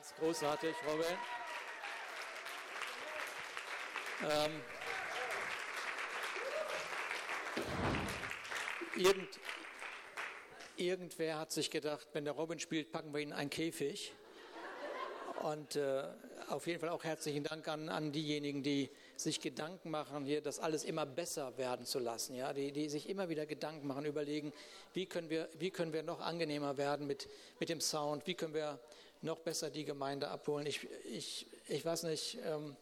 Ganz großartig, Robin. Ähm, irgend, irgendwer hat sich gedacht, wenn der Robin spielt, packen wir ihn in einen Käfig. Und äh, auf jeden Fall auch herzlichen Dank an, an diejenigen, die sich Gedanken machen, hier das alles immer besser werden zu lassen. Ja? Die, die sich immer wieder Gedanken machen, überlegen, wie können wir, wie können wir noch angenehmer werden mit, mit dem Sound, wie können wir noch besser die Gemeinde abholen. Ich, ich, ich weiß nicht, ähm,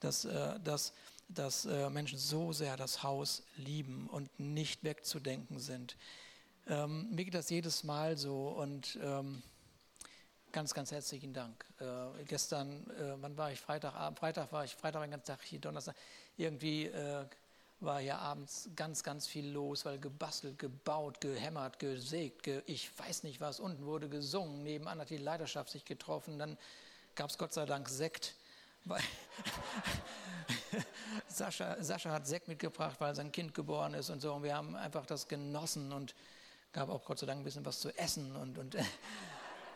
dass, äh, dass, dass äh, Menschen so sehr das Haus lieben und nicht wegzudenken sind. Ähm, mir geht das jedes Mal so und ähm, Ganz, ganz herzlichen Dank. Äh, gestern, äh, wann war ich? Freitagabend. Freitag war ich, Freitag den ganzen Tag hier, Donnerstag. Irgendwie äh, war hier abends ganz, ganz viel los, weil gebastelt, gebaut, gehämmert, gesägt, ge ich weiß nicht was. Unten wurde gesungen, nebenan hat die Leiterschaft sich getroffen. Dann gab es Gott sei Dank Sekt. Sascha, Sascha hat Sekt mitgebracht, weil sein Kind geboren ist und so. Und wir haben einfach das genossen und gab auch Gott sei Dank ein bisschen was zu essen und, und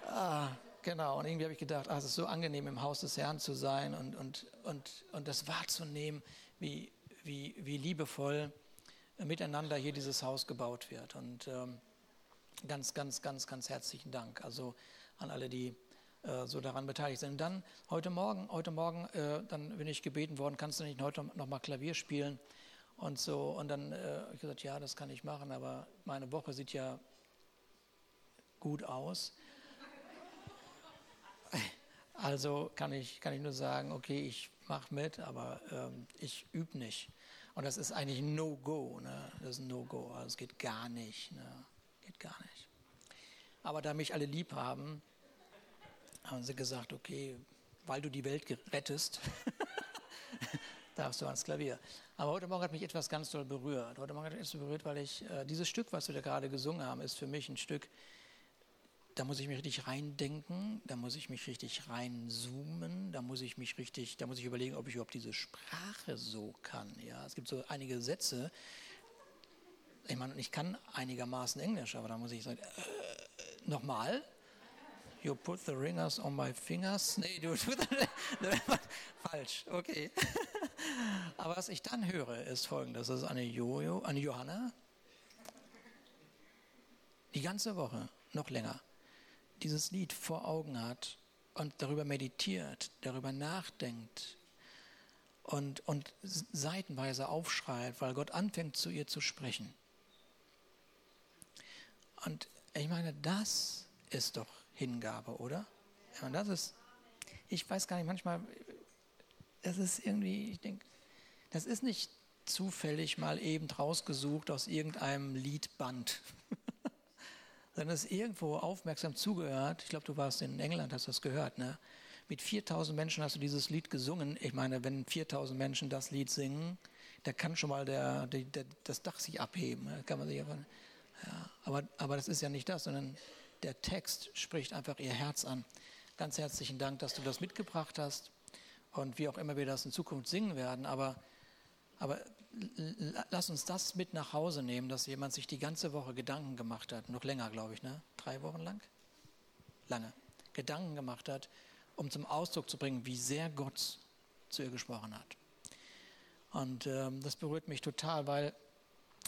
Ah, genau. Und irgendwie habe ich gedacht, ah, es ist so angenehm, im Haus des Herrn zu sein und, und, und, und das wahrzunehmen, wie, wie, wie liebevoll miteinander hier dieses Haus gebaut wird. Und ähm, ganz, ganz, ganz, ganz herzlichen Dank. Also an alle, die äh, so daran beteiligt sind. Und dann heute Morgen, heute Morgen, äh, dann bin ich gebeten worden, kannst du nicht heute nochmal Klavier spielen? Und so, und dann äh, habe ich gesagt, ja, das kann ich machen, aber meine Woche sieht ja gut aus. Also kann ich, kann ich nur sagen, okay, ich mache mit, aber ähm, ich übe nicht. Und das ist eigentlich ein No-Go. Ne? Das ist ein No-Go. Also es geht gar nicht. Ne? Geht gar nicht. Aber da mich alle lieb haben, haben sie gesagt, okay, weil du die Welt rettest, darfst du ans Klavier. Aber heute Morgen hat mich etwas ganz doll berührt. Heute Morgen hat mich etwas berührt, weil ich, äh, dieses Stück, was wir da gerade gesungen haben, ist für mich ein Stück, da muss ich mich richtig reindenken, da muss ich mich richtig reinzoomen, da muss ich mich richtig, da muss ich überlegen, ob ich überhaupt diese Sprache so kann. Ja, es gibt so einige Sätze. Ich meine, ich kann einigermaßen Englisch, aber da muss ich sagen, äh, nochmal. You put the ringers on my fingers. Nee, du, falsch. Okay. aber was ich dann höre, ist folgendes: Das ist eine Jojo, eine Johanna. Die ganze Woche, noch länger dieses Lied vor Augen hat und darüber meditiert, darüber nachdenkt und, und seitenweise aufschreit, weil Gott anfängt zu ihr zu sprechen. Und ich meine, das ist doch Hingabe, oder? Und das ist, ich weiß gar nicht, manchmal, das ist irgendwie, ich denke, das ist nicht zufällig mal eben rausgesucht aus irgendeinem Liedband sondern es irgendwo aufmerksam zugehört. Ich glaube, du warst in England, hast das gehört, ne? Mit 4000 Menschen hast du dieses Lied gesungen. Ich meine, wenn 4000 Menschen das Lied singen, da kann schon mal der, der, der, das Dach sich abheben. Da kann man sich einfach, ja, aber, aber das ist ja nicht das, sondern der Text spricht einfach ihr Herz an. Ganz herzlichen Dank, dass du das mitgebracht hast und wie auch immer wir das in Zukunft singen werden. Aber, aber lass uns das mit nach Hause nehmen, dass jemand sich die ganze Woche Gedanken gemacht hat, noch länger, glaube ich, ne? Drei Wochen lang? Lange. Gedanken gemacht hat, um zum Ausdruck zu bringen, wie sehr Gott zu ihr gesprochen hat. Und ähm, das berührt mich total, weil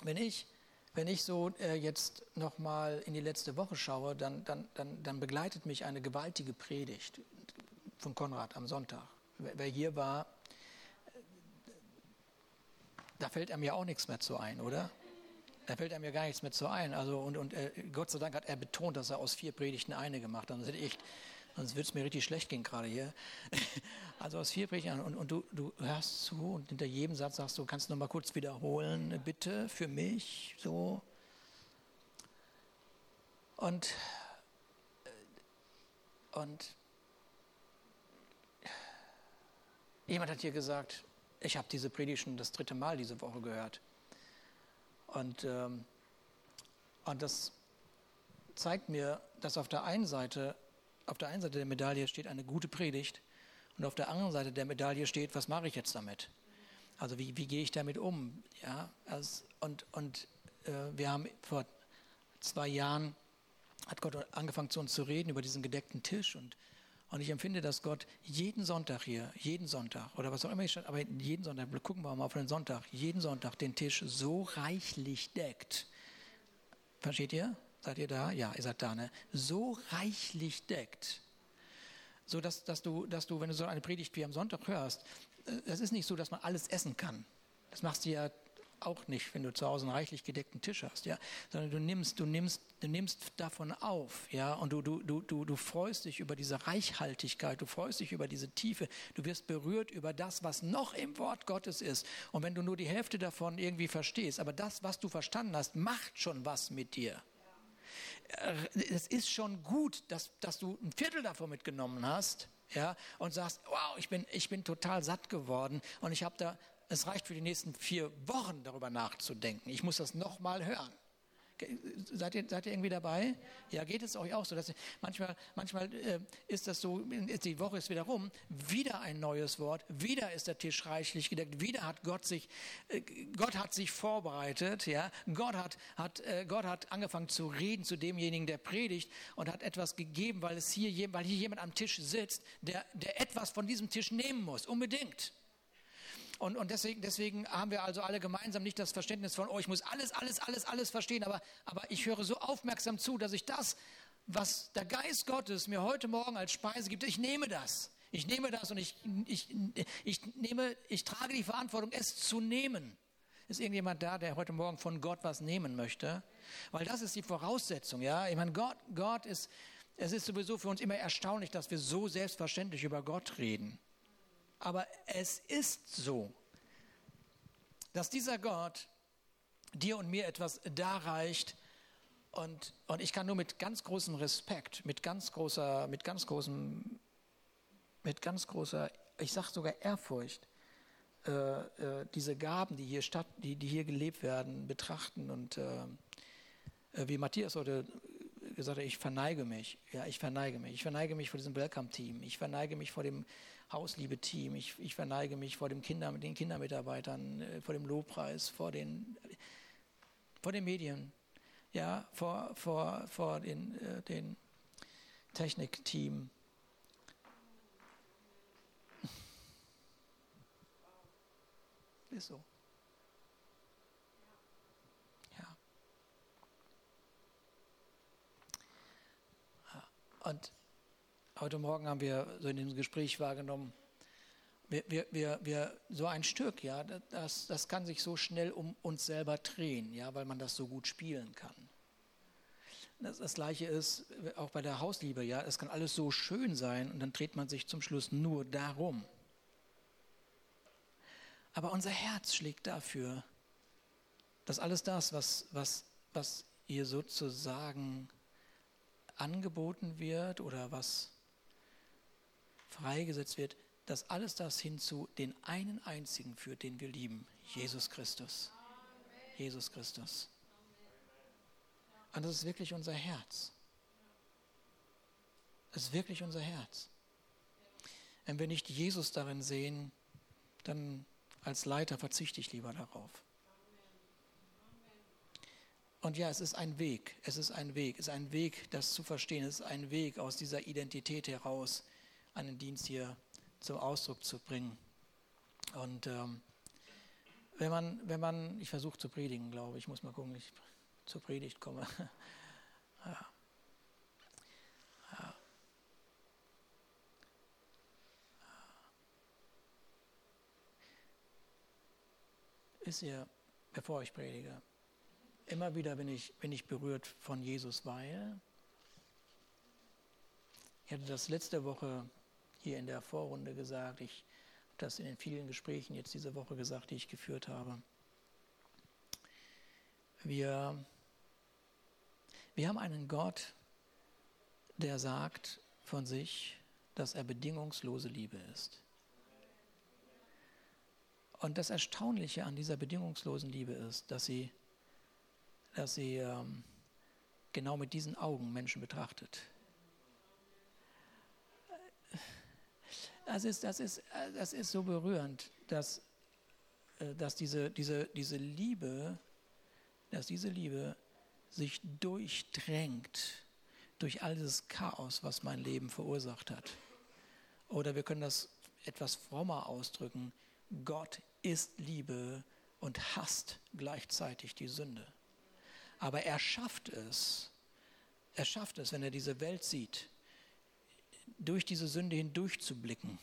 wenn ich, wenn ich so äh, jetzt nochmal in die letzte Woche schaue, dann, dann, dann, dann begleitet mich eine gewaltige Predigt von Konrad am Sonntag. Wer hier war, da fällt einem ja auch nichts mehr zu ein, oder? Da fällt einem ja gar nichts mehr zu ein. Also, und und äh, Gott sei Dank hat er betont, dass er aus vier Predigten eine gemacht hat. Sonst sonst würde es mir richtig schlecht gehen gerade hier. also aus vier Predigten und, und du, du hörst zu und hinter jedem Satz sagst du, kannst du noch mal kurz wiederholen, bitte, für mich, so. Und, äh, und jemand hat hier gesagt, ich habe diese Predigt schon das dritte Mal diese Woche gehört. Und, ähm, und das zeigt mir, dass auf der einen Seite, auf der einen Seite der Medaille steht eine gute Predigt und auf der anderen Seite der Medaille steht, was mache ich jetzt damit? Also wie, wie gehe ich damit um? Ja, also, und und äh, wir haben vor zwei Jahren hat Gott angefangen zu uns zu reden über diesen gedeckten Tisch und Und ich empfinde, dass Gott jeden Sonntag hier, jeden Sonntag oder was auch immer ich schon, aber jeden Sonntag, gucken wir mal auf den Sonntag, jeden Sonntag den Tisch so reichlich deckt. Versteht ihr? Seid ihr da? Ja, ihr seid da, ne? So reichlich deckt. So dass, dass, du, dass du, wenn du so eine Predigt wie am Sonntag hörst, äh, es ist nicht so, dass man alles essen kann. Das machst du ja auch nicht, wenn du zu Hause einen reichlich gedeckten Tisch hast, ja, sondern du nimmst, du nimmst, du nimmst davon auf, ja, und du, du, du, du, du freust dich über diese Reichhaltigkeit, du freust dich über diese Tiefe, du wirst berührt über das, was noch im Wort Gottes ist. Und wenn du nur die Hälfte davon irgendwie verstehst, aber das, was du verstanden hast, macht schon was mit dir. Es ist schon gut, dass, dass du ein Viertel davon mitgenommen hast, ja, und sagst, wow, ich bin, ich bin total satt geworden und ich habe da es reicht für die nächsten vier Wochen darüber nachzudenken. Ich muss das nochmal hören. Seid ihr, seid ihr irgendwie dabei? Ja, geht es euch auch so? Dass manchmal manchmal äh, ist das so, die Woche ist wieder rum, wieder ein neues Wort, wieder ist der Tisch reichlich gedeckt, wieder hat Gott sich, äh, Gott hat sich vorbereitet, ja, Gott hat, hat, äh, Gott hat angefangen zu reden zu demjenigen, der predigt und hat etwas gegeben, weil es hier, weil hier jemand am Tisch sitzt, der, der etwas von diesem Tisch nehmen muss, unbedingt. Und, und deswegen, deswegen haben wir also alle gemeinsam nicht das Verständnis von, oh, ich muss alles, alles, alles, alles verstehen, aber, aber ich höre so aufmerksam zu, dass ich das, was der Geist Gottes mir heute Morgen als Speise gibt, ich nehme das. Ich nehme das und ich, ich, ich, nehme, ich trage die Verantwortung, es zu nehmen. Ist irgendjemand da, der heute Morgen von Gott was nehmen möchte? Weil das ist die Voraussetzung, ja. Ich meine, Gott, Gott ist, es ist sowieso für uns immer erstaunlich, dass wir so selbstverständlich über Gott reden. Aber es ist so, dass dieser Gott dir und mir etwas darreicht und, und ich kann nur mit ganz großem Respekt, mit ganz großer, mit ganz großem, mit ganz großer, ich sage sogar Ehrfurcht, äh, äh, diese Gaben, die hier statt, die, die hier gelebt werden, betrachten und äh, äh wie Matthias heute gesagt hat, ich verneige mich. Ja, ich verneige mich. Ich verneige mich vor diesem Welcome-Team. Ich verneige mich vor dem Hausliebe-Team. Ich, ich verneige mich vor dem Kinder, den Kindermitarbeitern, äh, vor dem Lobpreis, vor den, vor den Medien, ja, vor, vor, vor den, äh, den Technikteam. Ist so. Ja. Und Heute Morgen haben wir so in dem Gespräch wahrgenommen, wir, wir, wir, wir, so ein Stück, ja, das, das kann sich so schnell um uns selber drehen, ja, weil man das so gut spielen kann. Das, das Gleiche ist auch bei der Hausliebe, ja, es kann alles so schön sein und dann dreht man sich zum Schluss nur darum. Aber unser Herz schlägt dafür, dass alles das, was, was, was ihr sozusagen angeboten wird oder was freigesetzt wird, dass alles das hin zu den einen einzigen führt, den wir lieben, Jesus Christus. Jesus Christus. Und das ist wirklich unser Herz. Das ist wirklich unser Herz. Wenn wir nicht Jesus darin sehen, dann als Leiter verzichte ich lieber darauf. Und ja, es ist ein Weg, es ist ein Weg, es ist ein Weg, das zu verstehen, es ist ein Weg aus dieser Identität heraus, einen Dienst hier zum Ausdruck zu bringen. Und ähm, wenn man, wenn man, ich versuche zu predigen, glaube ich, muss mal gucken, ich zur Predigt komme. ja. Ja. Ist ihr, bevor ich predige, immer wieder bin ich, bin ich berührt von Jesus, weil ich hatte das letzte Woche hier in der Vorrunde gesagt. Ich habe das in den vielen Gesprächen jetzt diese Woche gesagt, die ich geführt habe. Wir, wir haben einen Gott, der sagt von sich, dass er bedingungslose Liebe ist. Und das Erstaunliche an dieser bedingungslosen Liebe ist, dass sie, dass sie ähm, genau mit diesen Augen Menschen betrachtet. Das ist, das ist, das ist so berührend, dass, äh, dass diese, diese, diese Liebe, dass diese Liebe sich durchdrängt durch all dieses Chaos, was mein Leben verursacht hat. Oder wir können das etwas frommer ausdrücken. Gott ist Liebe und hasst gleichzeitig die Sünde. Aber er schafft es, er schafft es, wenn er diese Welt sieht, durch diese Sünde hindurch zu blicken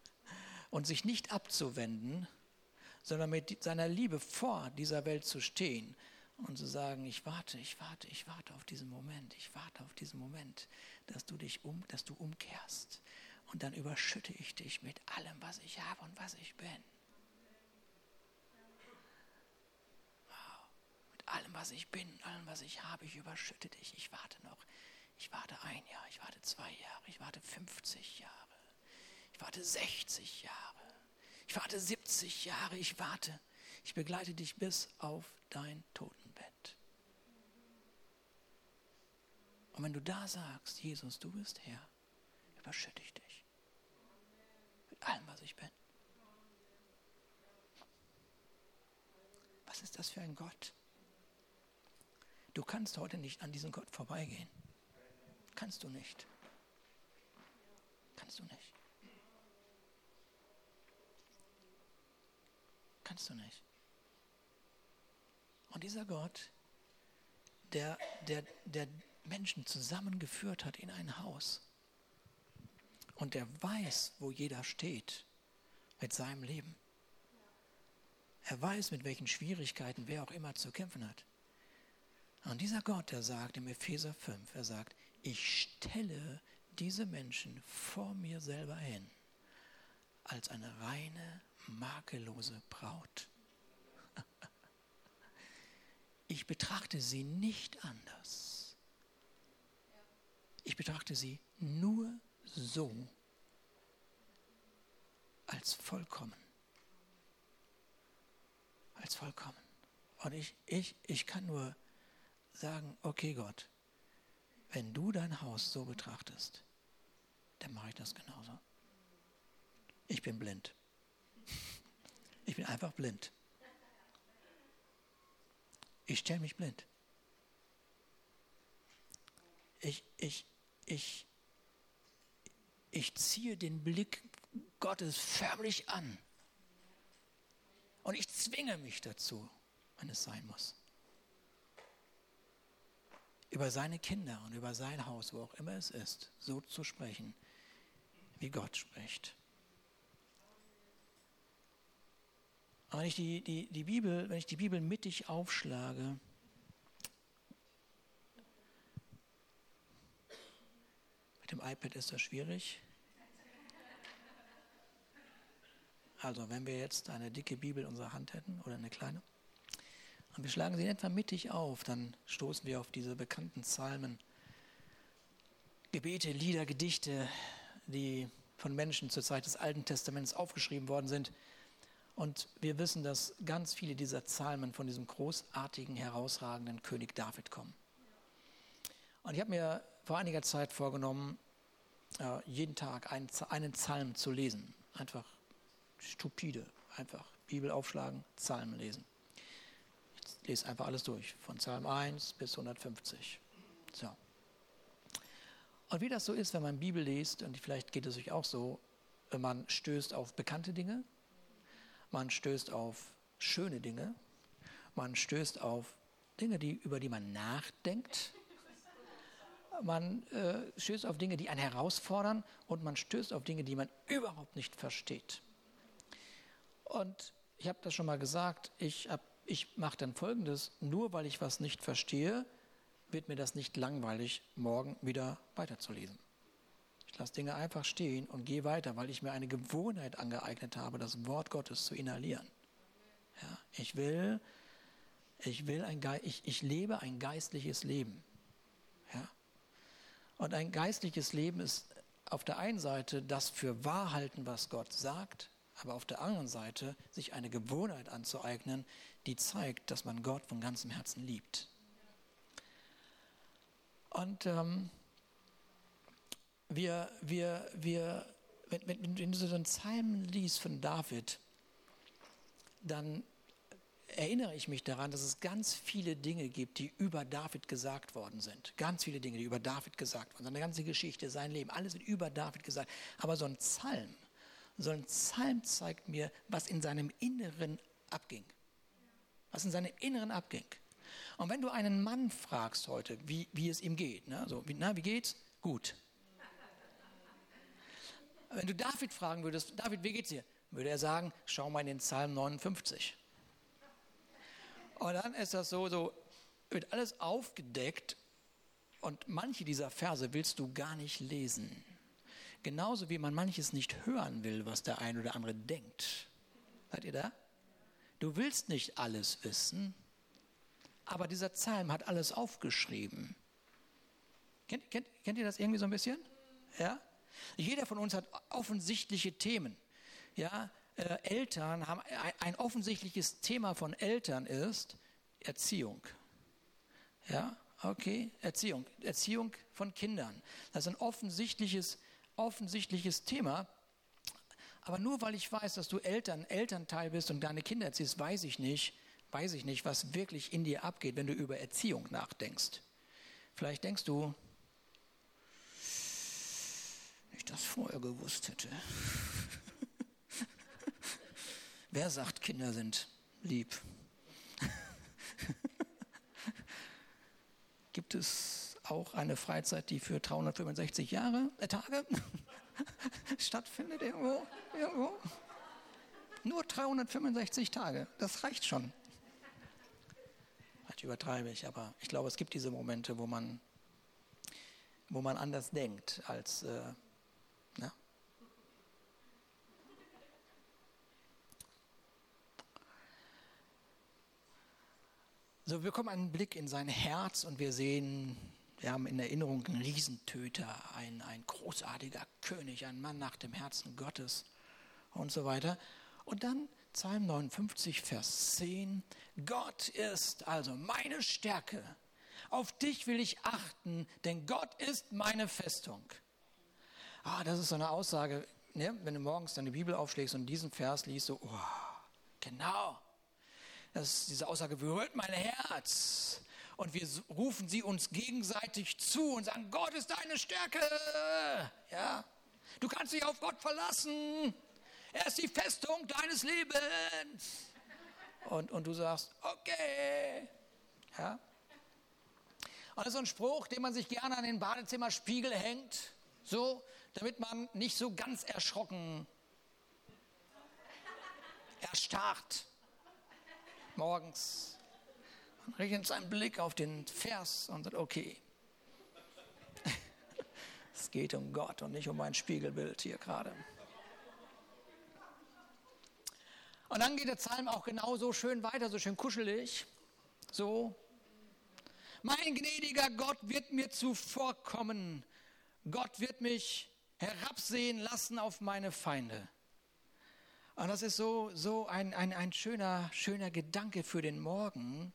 und sich nicht abzuwenden, sondern mit seiner Liebe vor dieser Welt zu stehen und zu sagen, ich warte, ich warte, ich warte auf diesen Moment, ich warte auf diesen Moment, dass du dich um, dass du umkehrst und dann überschütte ich dich mit allem, was ich habe und was ich bin. Mit allem, was ich bin, allem, was ich habe, ich überschütte dich. Ich warte noch. Ich warte ein Jahr, ich warte zwei Jahre, ich warte 50 Jahre, ich warte 60 Jahre, ich warte 70 Jahre, ich warte. Ich begleite dich bis auf dein Totenbett. Und wenn du da sagst, Jesus, du bist Herr, überschütte ich dich mit allem, was ich bin. Was ist das für ein Gott? Du kannst heute nicht an diesem Gott vorbeigehen. Kannst du nicht. Kannst du nicht. Kannst du nicht. Und dieser Gott, der, der, der Menschen zusammengeführt hat in ein Haus und der weiß, wo jeder steht mit seinem Leben. Er weiß, mit welchen Schwierigkeiten wer auch immer zu kämpfen hat. Und dieser Gott, der sagt im Epheser 5, er sagt, ich stelle diese Menschen vor mir selber hin als eine reine, makellose Braut. Ich betrachte sie nicht anders. Ich betrachte sie nur so als vollkommen. Als vollkommen. Und ich, ich, ich kann nur sagen, okay Gott, wenn du dein Haus so betrachtest, dann mache ich das genauso. Ich bin blind. Ich bin einfach blind. Ich stelle mich blind. Ich, ich, ich, ich ziehe den Blick Gottes förmlich an. Und ich zwinge mich dazu, wenn es sein muss über seine Kinder und über sein Haus, wo auch immer es ist, so zu sprechen, wie Gott spricht. wenn ich die, die, die Bibel, wenn ich die Bibel mittig aufschlage, mit dem iPad ist das schwierig. Also wenn wir jetzt eine dicke Bibel in unserer Hand hätten oder eine kleine, und wir schlagen sie in etwa mittig auf, dann stoßen wir auf diese bekannten Psalmen, Gebete, Lieder, Gedichte, die von Menschen zur Zeit des Alten Testaments aufgeschrieben worden sind. Und wir wissen, dass ganz viele dieser Psalmen von diesem großartigen, herausragenden König David kommen. Und ich habe mir vor einiger Zeit vorgenommen, jeden Tag einen, einen Psalm zu lesen. Einfach stupide, einfach Bibel aufschlagen, Psalmen lesen lese einfach alles durch, von Psalm 1 bis 150. So. Und wie das so ist, wenn man Bibel liest, und vielleicht geht es euch auch so, man stößt auf bekannte Dinge, man stößt auf schöne Dinge, man stößt auf Dinge, die, über die man nachdenkt, man äh, stößt auf Dinge, die einen herausfordern und man stößt auf Dinge, die man überhaupt nicht versteht. Und ich habe das schon mal gesagt, ich habe ich mache dann Folgendes, nur weil ich was nicht verstehe, wird mir das nicht langweilig, morgen wieder weiterzulesen. Ich lasse Dinge einfach stehen und gehe weiter, weil ich mir eine Gewohnheit angeeignet habe, das Wort Gottes zu inhalieren. Ja, ich will, ich will ein ich, ich lebe ein geistliches Leben. Ja. Und ein geistliches Leben ist auf der einen Seite das für wahr halten, was Gott sagt, aber auf der anderen Seite sich eine Gewohnheit anzueignen, die zeigt, dass man Gott von ganzem Herzen liebt. Und ähm, wir, wir, wir, wenn, wenn, wenn du so einen Psalm liest von David, dann erinnere ich mich daran, dass es ganz viele Dinge gibt, die über David gesagt worden sind. Ganz viele Dinge, die über David gesagt worden sind. Seine ganze Geschichte, sein Leben, alles wird über David gesagt. Aber so ein Psalm, so ein Psalm zeigt mir, was in seinem Inneren abging. Was in seinem Inneren abging. Und wenn du einen Mann fragst heute, wie, wie es ihm geht, ne? so, wie, na, wie geht's? Gut. Wenn du David fragen würdest, David, wie geht's dir? Würde er sagen, schau mal in den Psalm 59. Und dann ist das so, so wird alles aufgedeckt und manche dieser Verse willst du gar nicht lesen. Genauso wie man manches nicht hören will, was der ein oder andere denkt. Seid ihr da? Du willst nicht alles wissen, aber dieser Psalm hat alles aufgeschrieben. Kennt, kennt, kennt ihr das irgendwie so ein bisschen? Ja? Jeder von uns hat offensichtliche Themen. Ja, äh, Eltern haben ein, ein offensichtliches Thema von Eltern ist Erziehung. Ja, okay, Erziehung, Erziehung von Kindern. Das ist ein offensichtliches, offensichtliches Thema. Aber nur weil ich weiß, dass du Eltern, Elternteil bist und deine Kinder erziehst, weiß ich nicht, weiß ich nicht, was wirklich in dir abgeht, wenn du über Erziehung nachdenkst. Vielleicht denkst du, ich das vorher gewusst hätte. Wer sagt, Kinder sind lieb? Gibt es auch eine Freizeit, die für 365 Jahre, äh, Tage stattfindet irgendwo? irgendwo? Nur 365 Tage, das reicht schon. Vielleicht übertreibe ich, aber ich glaube, es gibt diese Momente, wo man, wo man anders denkt als äh, So, wir bekommen einen Blick in sein Herz und wir sehen, wir haben in Erinnerung einen Riesentöter, ein, ein großartiger König, ein Mann nach dem Herzen Gottes und so weiter. Und dann Psalm 59, Vers 10. Gott ist also meine Stärke. Auf dich will ich achten, denn Gott ist meine Festung. Ah, das ist so eine Aussage, ne? wenn du morgens deine Bibel aufschlägst und diesen Vers liest, so, oh, genau, das, diese Aussage berührt mein Herz. Und wir rufen sie uns gegenseitig zu und sagen, Gott ist deine Stärke. Ja? Du kannst dich auf Gott verlassen. Er ist die Festung deines Lebens. Und, und du sagst, okay. Ja? Und das ist ein Spruch, den man sich gerne an den Badezimmerspiegel hängt, so, damit man nicht so ganz erschrocken erstarrt morgens richtet seinen Blick auf den Vers und sagt, okay, es geht um Gott und nicht um mein Spiegelbild hier gerade. Und dann geht der Psalm auch genauso schön weiter, so schön kuschelig. So, mein gnädiger Gott wird mir zuvorkommen. Gott wird mich herabsehen lassen auf meine Feinde. Und das ist so, so ein, ein, ein schöner, schöner Gedanke für den Morgen,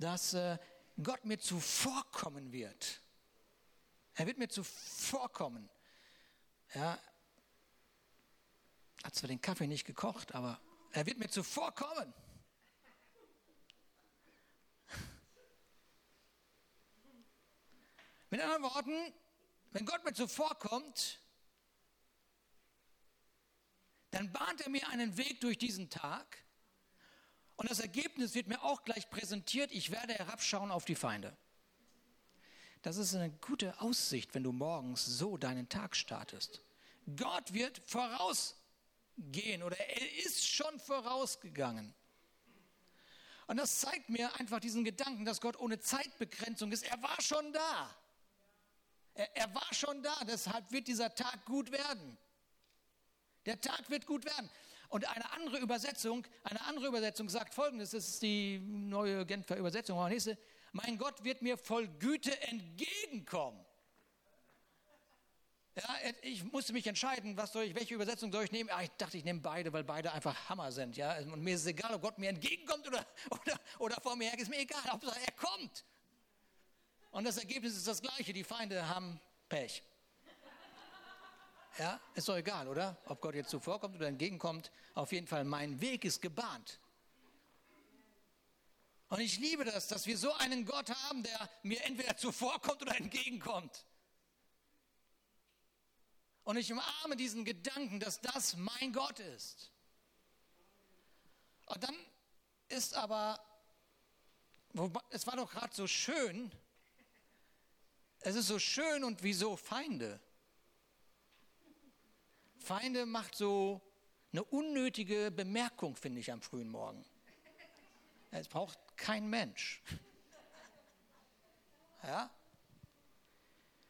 dass äh, Gott mir zuvorkommen wird. Er wird mir zuvorkommen. Ja, hat zwar den Kaffee nicht gekocht, aber er wird mir zuvorkommen. Mit anderen Worten, wenn Gott mir zuvorkommt, dann bahnt er mir einen Weg durch diesen Tag und das Ergebnis wird mir auch gleich präsentiert. Ich werde herabschauen auf die Feinde. Das ist eine gute Aussicht, wenn du morgens so deinen Tag startest. Gott wird vorausgehen oder er ist schon vorausgegangen. Und das zeigt mir einfach diesen Gedanken, dass Gott ohne Zeitbegrenzung ist. Er war schon da. Er, er war schon da, deshalb wird dieser Tag gut werden. Der Tag wird gut werden. Und eine andere Übersetzung, eine andere Übersetzung sagt folgendes, das ist die neue Genfer Übersetzung, mein Gott wird mir voll Güte entgegenkommen. Ja, ich musste mich entscheiden, was soll ich, welche Übersetzung soll ich nehmen. Ah, ich dachte, ich nehme beide, weil beide einfach Hammer sind. Ja? Und mir ist es egal, ob Gott mir entgegenkommt oder, oder, oder vor mir her, ist mir egal, Hauptsache er kommt. Und das Ergebnis ist das gleiche, die Feinde haben Pech. Ja, ist doch egal, oder? Ob Gott jetzt zuvorkommt oder entgegenkommt. Auf jeden Fall, mein Weg ist gebahnt. Und ich liebe das, dass wir so einen Gott haben, der mir entweder zuvorkommt oder entgegenkommt. Und ich umarme diesen Gedanken, dass das mein Gott ist. Und dann ist aber, es war doch gerade so schön, es ist so schön und wieso Feinde? Feinde macht so eine unnötige Bemerkung, finde ich, am frühen Morgen. Es braucht kein Mensch. Ja?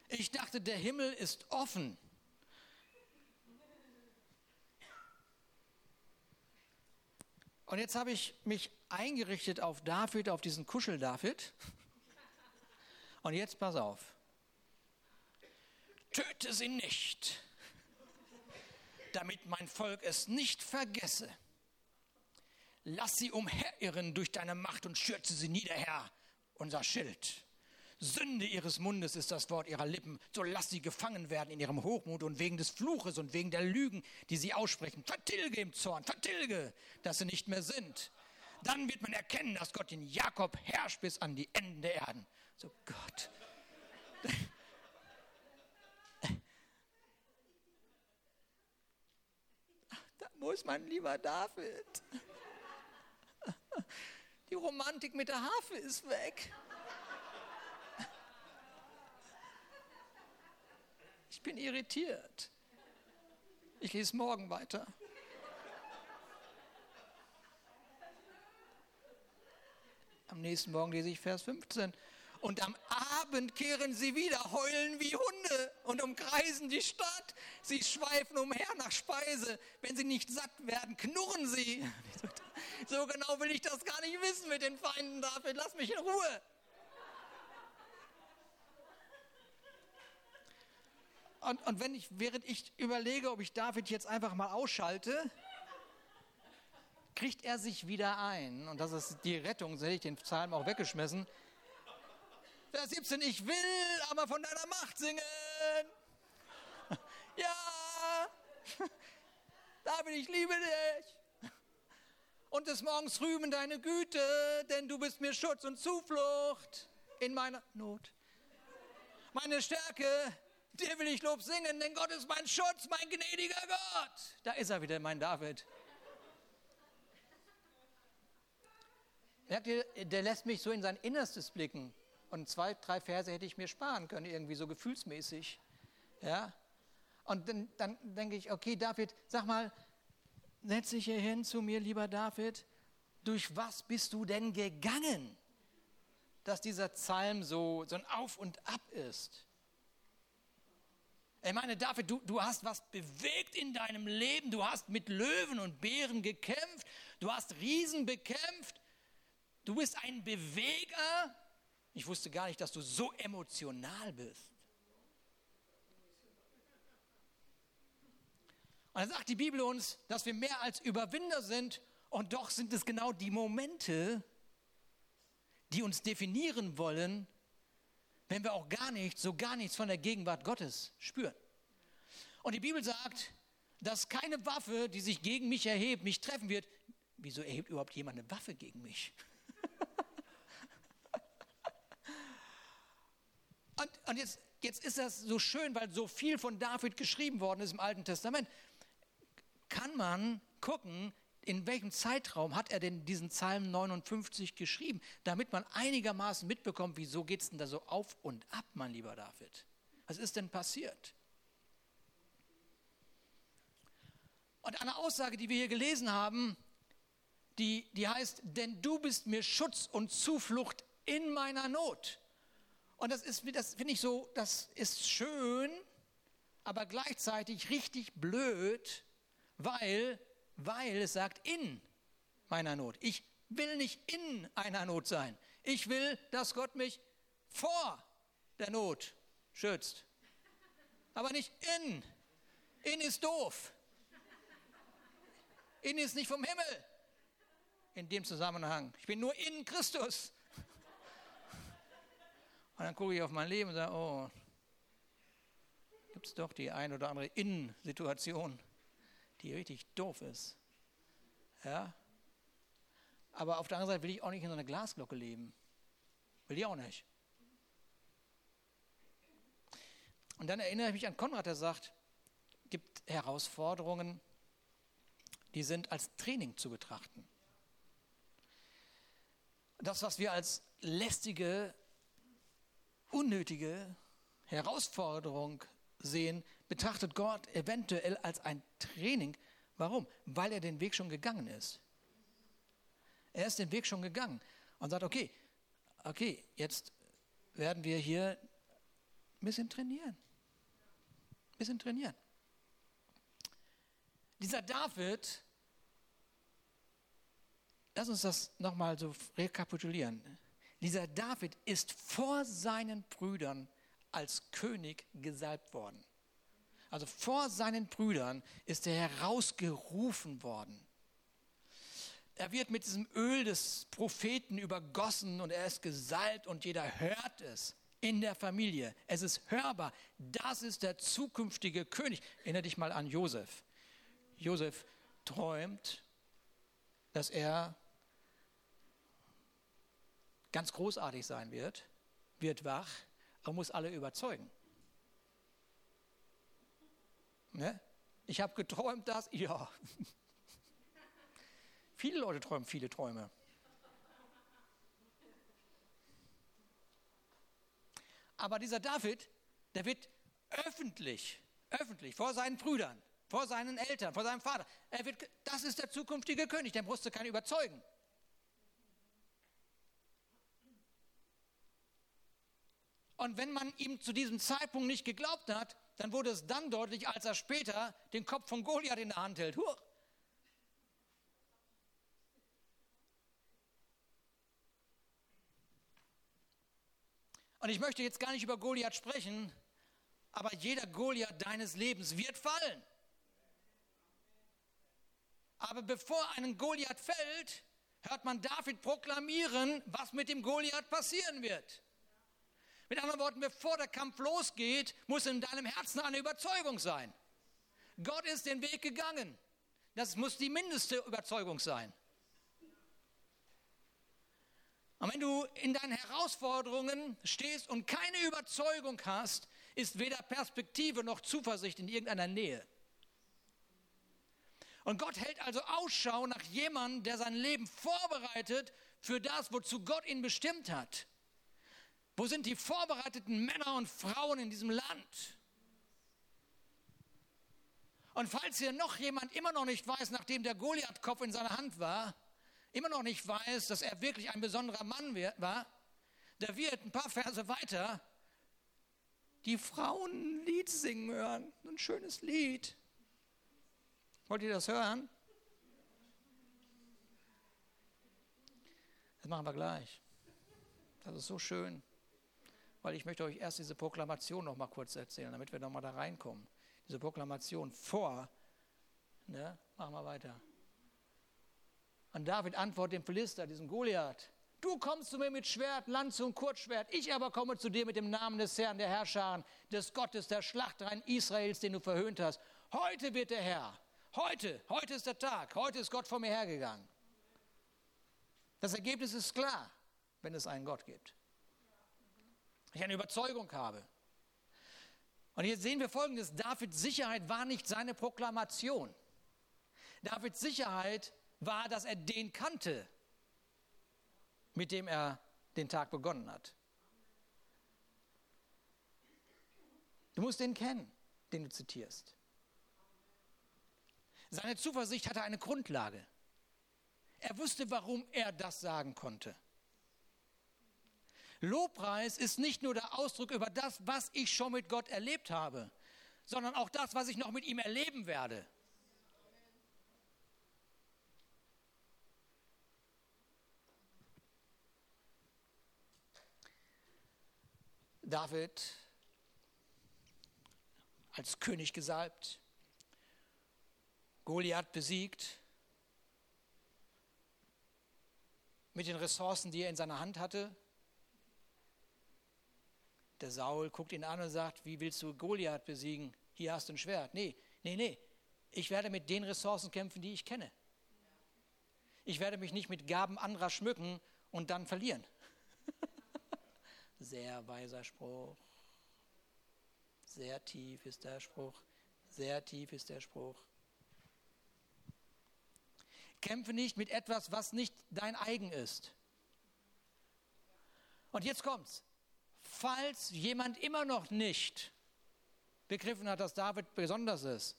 Ich dachte, der Himmel ist offen. Und jetzt habe ich mich eingerichtet auf David, auf diesen Kuschel-David. Und jetzt pass auf. Töte sie nicht damit mein Volk es nicht vergesse. Lass sie umherirren durch deine Macht und schürze sie nieder, Herr, unser Schild. Sünde ihres Mundes ist das Wort ihrer Lippen, so lass sie gefangen werden in ihrem Hochmut und wegen des Fluches und wegen der Lügen, die sie aussprechen. Vertilge im Zorn, vertilge, dass sie nicht mehr sind. Dann wird man erkennen, dass Gott in Jakob herrscht bis an die Enden der Erden. So Gott. Wo ist mein lieber David? Die Romantik mit der Harfe ist weg. Ich bin irritiert. Ich lese morgen weiter. Am nächsten Morgen lese ich Vers 15. Und am Abend kehren sie wieder, heulen wie Hunde und umkreisen die Stadt. Sie schweifen umher nach Speise. Wenn sie nicht satt werden, knurren sie. So genau will ich das gar nicht wissen mit den Feinden, David. Lass mich in Ruhe. Und, und wenn ich, während ich überlege, ob ich David jetzt einfach mal ausschalte, kriegt er sich wieder ein. Und das ist die Rettung, so hätte ich den Psalm auch weggeschmissen. Vers 17, ich will aber von deiner Macht singen. Ja, David, ich liebe dich. Und des Morgens rühmen deine Güte, denn du bist mir Schutz und Zuflucht in meiner Not. Meine Stärke, dir will ich Lob singen, denn Gott ist mein Schutz, mein gnädiger Gott. Da ist er wieder, mein David. Merkt ihr, der lässt mich so in sein Innerstes blicken. Und zwei, drei Verse hätte ich mir sparen können, irgendwie so gefühlsmäßig. Ja? Und dann, dann denke ich, okay, David, sag mal, setz dich hier hin zu mir, lieber David. Durch was bist du denn gegangen, dass dieser Psalm so, so ein Auf und Ab ist? Ich meine, David, du, du hast was bewegt in deinem Leben. Du hast mit Löwen und Bären gekämpft. Du hast Riesen bekämpft. Du bist ein Beweger. Ich wusste gar nicht, dass du so emotional bist. Und dann sagt die Bibel uns, dass wir mehr als Überwinder sind und doch sind es genau die Momente, die uns definieren wollen, wenn wir auch gar nichts, so gar nichts von der Gegenwart Gottes spüren. Und die Bibel sagt, dass keine Waffe, die sich gegen mich erhebt, mich treffen wird. Wieso erhebt überhaupt jemand eine Waffe gegen mich? Und, und jetzt, jetzt ist das so schön, weil so viel von David geschrieben worden ist im Alten Testament. Kann man gucken, in welchem Zeitraum hat er denn diesen Psalm 59 geschrieben, damit man einigermaßen mitbekommt, wieso geht es denn da so auf und ab, mein lieber David? Was ist denn passiert? Und eine Aussage, die wir hier gelesen haben, die, die heißt, denn du bist mir Schutz und Zuflucht in meiner Not. Und das ist, das finde ich so, das ist schön, aber gleichzeitig richtig blöd, weil, weil es sagt in meiner Not. Ich will nicht in einer Not sein. Ich will, dass Gott mich vor der Not schützt. Aber nicht in. In ist doof. In ist nicht vom Himmel. In dem Zusammenhang. Ich bin nur in Christus. Und dann gucke ich auf mein Leben und sage, oh, gibt es doch die ein oder andere Innensituation, die richtig doof ist. Ja? Aber auf der anderen Seite will ich auch nicht in so einer Glasglocke leben. Will ich auch nicht. Und dann erinnere ich mich an Konrad, der sagt, gibt Herausforderungen, die sind als Training zu betrachten. Das, was wir als lästige, unnötige Herausforderung sehen, betrachtet Gott eventuell als ein Training. Warum? Weil er den Weg schon gegangen ist. Er ist den Weg schon gegangen und sagt, okay, okay, jetzt werden wir hier ein bisschen trainieren. Ein bisschen trainieren. Dieser David, lass uns das nochmal so rekapitulieren. Dieser David ist vor seinen Brüdern als König gesalbt worden. Also vor seinen Brüdern ist er herausgerufen worden. Er wird mit diesem Öl des Propheten übergossen und er ist gesalbt und jeder hört es in der Familie. Es ist hörbar. Das ist der zukünftige König. Erinnere dich mal an Josef. Josef träumt, dass er ganz großartig sein wird, wird wach und muss alle überzeugen. Ne? Ich habe geträumt, dass, ja. viele Leute träumen viele Träume. Aber dieser David, der wird öffentlich, öffentlich vor seinen Brüdern, vor seinen Eltern, vor seinem Vater. Er wird, das ist der zukünftige König, den musste keiner überzeugen. Und wenn man ihm zu diesem Zeitpunkt nicht geglaubt hat, dann wurde es dann deutlich, als er später den Kopf von Goliath in der Hand hält. Huch. Und ich möchte jetzt gar nicht über Goliath sprechen, aber jeder Goliath deines Lebens wird fallen. Aber bevor ein Goliath fällt, hört man David proklamieren, was mit dem Goliath passieren wird. Mit anderen Worten, bevor der Kampf losgeht, muss in deinem Herzen eine Überzeugung sein. Gott ist den Weg gegangen. Das muss die mindeste Überzeugung sein. Und wenn du in deinen Herausforderungen stehst und keine Überzeugung hast, ist weder Perspektive noch Zuversicht in irgendeiner Nähe. Und Gott hält also Ausschau nach jemandem, der sein Leben vorbereitet für das, wozu Gott ihn bestimmt hat. Wo sind die vorbereiteten Männer und Frauen in diesem Land? Und falls hier noch jemand immer noch nicht weiß, nachdem der Goliath-Kopf in seiner Hand war, immer noch nicht weiß, dass er wirklich ein besonderer Mann war, der wird ein paar Verse weiter die Frauen ein Lied singen hören. Ein schönes Lied. Wollt ihr das hören? Das machen wir gleich. Das ist so schön. Weil ich möchte euch erst diese Proklamation noch mal kurz erzählen, damit wir noch mal da reinkommen. Diese Proklamation vor, ne? machen wir weiter. Und David antwortet dem Philister, diesem Goliath, du kommst zu mir mit Schwert, Lanze und Kurzschwert, ich aber komme zu dir mit dem Namen des Herrn, der Herrscher, des Gottes, der Schlachtrein Israels, den du verhöhnt hast. Heute wird der Herr, heute, heute ist der Tag, heute ist Gott vor mir hergegangen. Das Ergebnis ist klar, wenn es einen Gott gibt. Ich eine Überzeugung habe. Und jetzt sehen wir folgendes, Davids Sicherheit war nicht seine Proklamation. Davids Sicherheit war, dass er den kannte, mit dem er den Tag begonnen hat. Du musst den kennen, den du zitierst. Seine Zuversicht hatte eine Grundlage. Er wusste, warum er das sagen konnte. Lobpreis ist nicht nur der Ausdruck über das, was ich schon mit Gott erlebt habe, sondern auch das, was ich noch mit ihm erleben werde. David als König gesalbt, Goliath besiegt, mit den Ressourcen, die er in seiner Hand hatte. Der Saul guckt ihn an und sagt, wie willst du Goliath besiegen? Hier hast du ein Schwert. Nee, nee, nee. Ich werde mit den Ressourcen kämpfen, die ich kenne. Ich werde mich nicht mit Gaben anderer schmücken und dann verlieren. Sehr weiser Spruch. Sehr tief ist der Spruch. Sehr tief ist der Spruch. Kämpfe nicht mit etwas, was nicht dein eigen ist. Und jetzt kommt's. Falls jemand immer noch nicht begriffen hat, dass David besonders ist,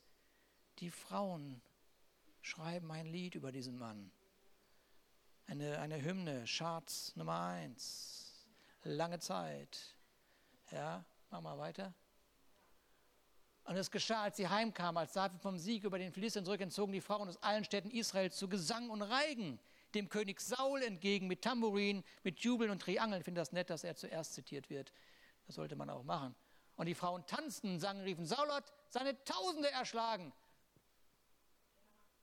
die Frauen schreiben ein Lied über diesen Mann. Eine, eine Hymne, Charts Nummer eins, lange Zeit. Ja, machen wir weiter. Und es geschah, als sie heimkamen, als David vom Sieg über den Philistern zurückentzogen, die Frauen aus allen Städten Israels zu Gesang und Reigen dem König Saul entgegen mit Tambourin, mit Jubeln und Triangeln. Ich finde das nett, dass er zuerst zitiert wird. Das sollte man auch machen. Und die Frauen tanzten, sangen, riefen, Saul hat seine Tausende erschlagen.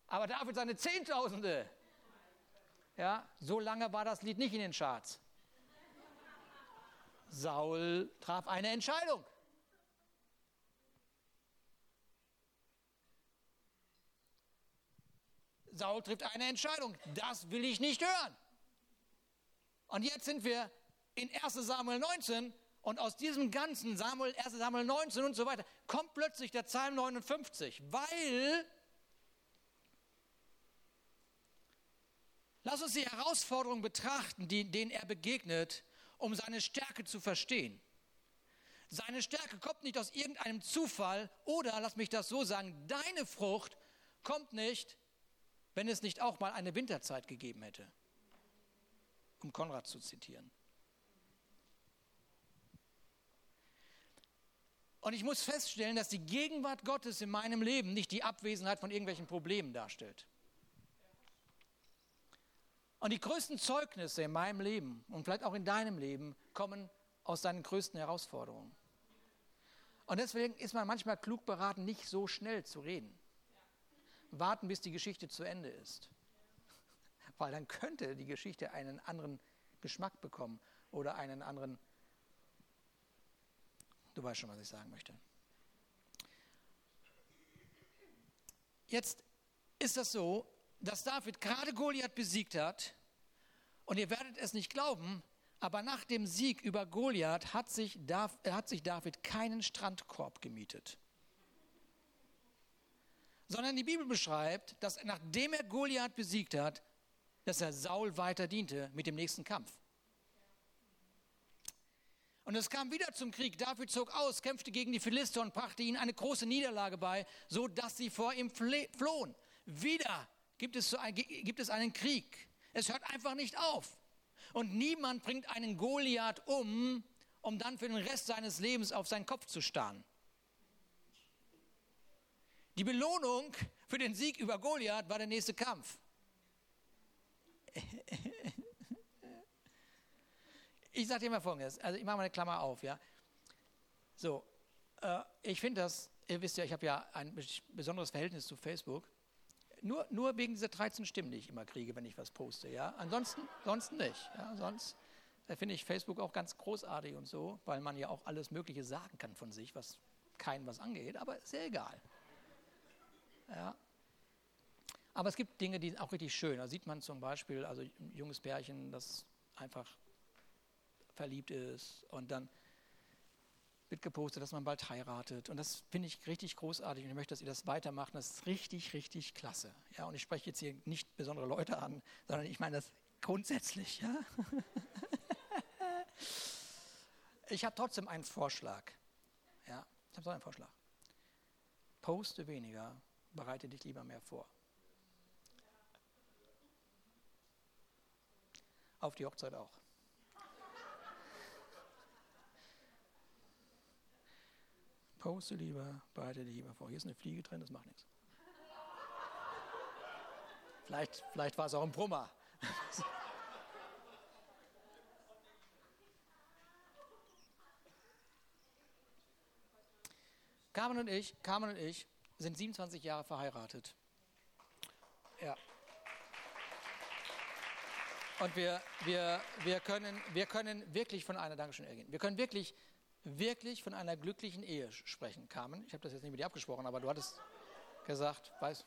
Aber David seine Zehntausende. Ja, so lange war das Lied nicht in den Charts. Saul traf eine Entscheidung. Saul trifft eine Entscheidung. Das will ich nicht hören. Und jetzt sind wir in 1 Samuel 19 und aus diesem ganzen Samuel, 1 Samuel 19 und so weiter, kommt plötzlich der Psalm 59, weil, lass uns die Herausforderungen betrachten, die, denen er begegnet, um seine Stärke zu verstehen. Seine Stärke kommt nicht aus irgendeinem Zufall oder, lass mich das so sagen, deine Frucht kommt nicht wenn es nicht auch mal eine Winterzeit gegeben hätte, um Konrad zu zitieren. Und ich muss feststellen, dass die Gegenwart Gottes in meinem Leben nicht die Abwesenheit von irgendwelchen Problemen darstellt. Und die größten Zeugnisse in meinem Leben und vielleicht auch in deinem Leben kommen aus deinen größten Herausforderungen. Und deswegen ist man manchmal klug beraten, nicht so schnell zu reden warten, bis die Geschichte zu Ende ist. Weil dann könnte die Geschichte einen anderen Geschmack bekommen oder einen anderen... Du weißt schon, was ich sagen möchte. Jetzt ist das so, dass David gerade Goliath besiegt hat. Und ihr werdet es nicht glauben, aber nach dem Sieg über Goliath hat sich, David keinen Strandkorb gemietet sondern die Bibel beschreibt, dass nachdem er Goliath besiegt hat, dass er Saul weiter diente mit dem nächsten Kampf. Und es kam wieder zum Krieg. David zog aus, kämpfte gegen die Philister und brachte ihnen eine große Niederlage bei, so dass sie vor ihm flohen. Wieder gibt es, so ein, gibt es einen Krieg. Es hört einfach nicht auf. Und niemand bringt einen Goliath um, um dann für den Rest seines Lebens auf seinen Kopf zu starren. Die Belohnung für den Sieg über Goliath war der nächste Kampf. Ich sage dir mal Folgendes, also ich mache mal eine Klammer auf, ja. So, äh, ich finde das, ihr wisst ja, ich habe ja ein besonderes Verhältnis zu Facebook. Nur, nur wegen dieser 13 Stimmen, die ich immer kriege, wenn ich was poste, ja. Ansonsten, ansonsten nicht, ja. Sonst finde ich Facebook auch ganz großartig und so, weil man ja auch alles Mögliche sagen kann von sich, was keinen was angeht, aber sehr egal. Ja. Aber es gibt Dinge, die sind auch richtig schön. Da sieht man zum Beispiel, also ein junges Pärchen, das einfach verliebt ist und dann wird gepostet, dass man bald heiratet. Und das finde ich richtig großartig und ich möchte, dass ihr das weitermacht. Das ist richtig, richtig klasse. Ja, und ich spreche jetzt hier nicht besondere Leute an, sondern ich meine das grundsätzlich. Ja? ich habe trotzdem einen Vorschlag. Ja, ich habe so einen Vorschlag. Poste weniger bereite dich lieber mehr vor. Auf die Hochzeit auch. Poste lieber, bereite dich lieber vor. Hier ist eine Fliege drin, das macht nichts. Vielleicht, vielleicht war es auch ein Brummer. Carmen und ich, Carmen und ich sind 27 Jahre verheiratet. Ja. Und wir, wir, wir, können, wir können wirklich von einer, Dankeschön, Ergin, wir können wirklich, wirklich von einer glücklichen Ehe sprechen, Carmen. Ich habe das jetzt nicht mit dir abgesprochen, aber du hattest gesagt, weißt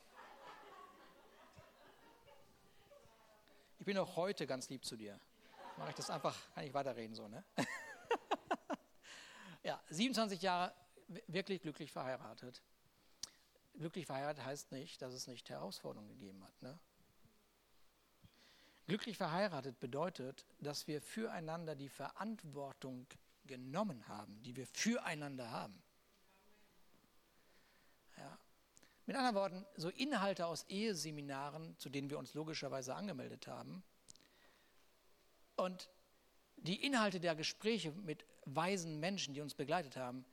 Ich bin auch heute ganz lieb zu dir. Mache ich das einfach, kann ich weiterreden so, ne? ja, 27 Jahre wirklich glücklich verheiratet. Glücklich verheiratet heißt nicht, dass es nicht Herausforderungen gegeben hat. Ne? Glücklich verheiratet bedeutet, dass wir füreinander die Verantwortung genommen haben, die wir füreinander haben. Ja. Mit anderen Worten, so Inhalte aus Eheseminaren, zu denen wir uns logischerweise angemeldet haben, und die Inhalte der Gespräche mit weisen Menschen, die uns begleitet haben,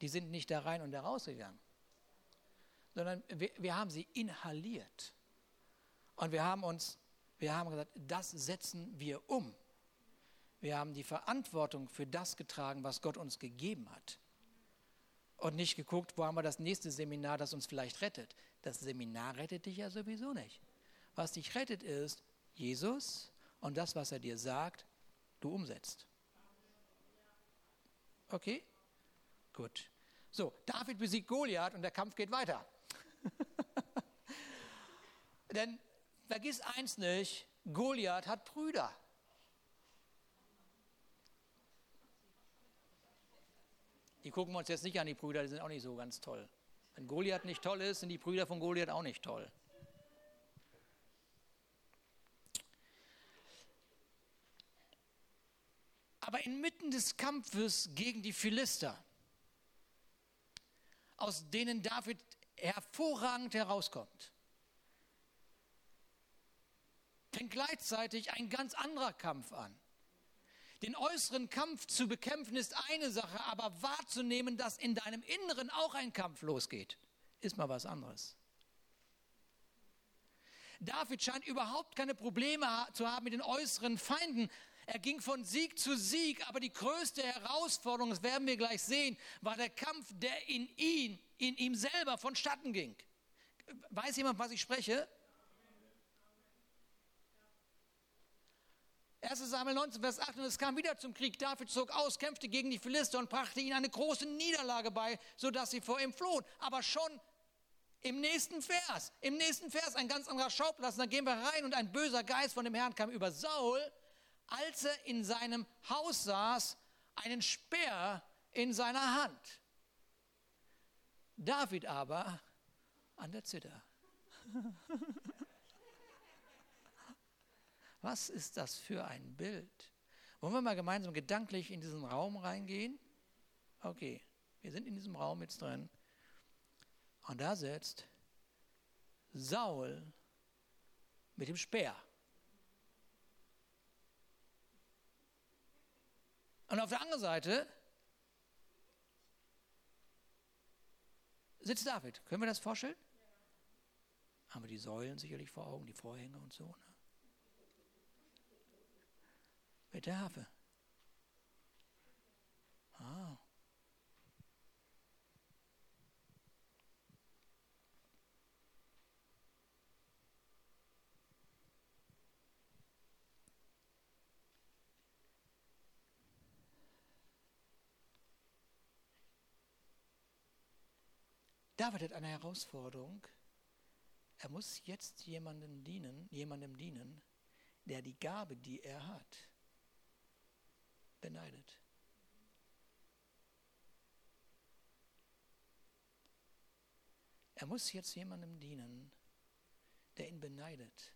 die sind nicht da rein und da rausgegangen, sondern wir, wir haben sie inhaliert. Und wir haben uns, wir haben gesagt, das setzen wir um. Wir haben die Verantwortung für das getragen, was Gott uns gegeben hat und nicht geguckt, wo haben wir das nächste Seminar, das uns vielleicht rettet. Das Seminar rettet dich ja sowieso nicht. Was dich rettet ist Jesus und das, was er dir sagt, du umsetzt. Okay? Gut. So, David besiegt Goliath und der Kampf geht weiter. Denn vergiss eins nicht, Goliath hat Brüder. Die gucken wir uns jetzt nicht an, die Brüder, die sind auch nicht so ganz toll. Wenn Goliath nicht toll ist, sind die Brüder von Goliath auch nicht toll. Aber inmitten des Kampfes gegen die Philister, aus denen David hervorragend herauskommt, fängt gleichzeitig ein ganz anderer Kampf an. Den äußeren Kampf zu bekämpfen ist eine Sache, aber wahrzunehmen, dass in deinem Inneren auch ein Kampf losgeht, ist mal was anderes. David scheint überhaupt keine Probleme zu haben mit den äußeren Feinden. Er ging von Sieg zu Sieg, aber die größte Herausforderung, das werden wir gleich sehen, war der Kampf, der in ihn, in ihm selber vonstatten ging. Weiß jemand, was ich spreche? 1 Samuel 19, Vers 8, und es kam wieder zum Krieg. David zog aus, kämpfte gegen die Philister und brachte ihnen eine große Niederlage bei, sodass sie vor ihm flohen. Aber schon im nächsten Vers, im nächsten Vers ein ganz anderer Schauplatz. Und da gehen wir rein und ein böser Geist von dem Herrn kam über Saul, als er in seinem Haus saß, einen Speer in seiner Hand. David aber an der Zither. Was ist das für ein Bild? Wollen wir mal gemeinsam gedanklich in diesen Raum reingehen? Okay, wir sind in diesem Raum jetzt drin. Und da sitzt Saul mit dem Speer. Und auf der anderen Seite sitzt David. Können wir das vorstellen? Haben wir die Säulen sicherlich vor Augen, die Vorhänge und so. Ne? Harfe. Ah. David hat eine Herausforderung. Er muss jetzt jemandem dienen, jemandem dienen, der die Gabe, die er hat, beneidet. Er muss jetzt jemandem dienen, der ihn beneidet.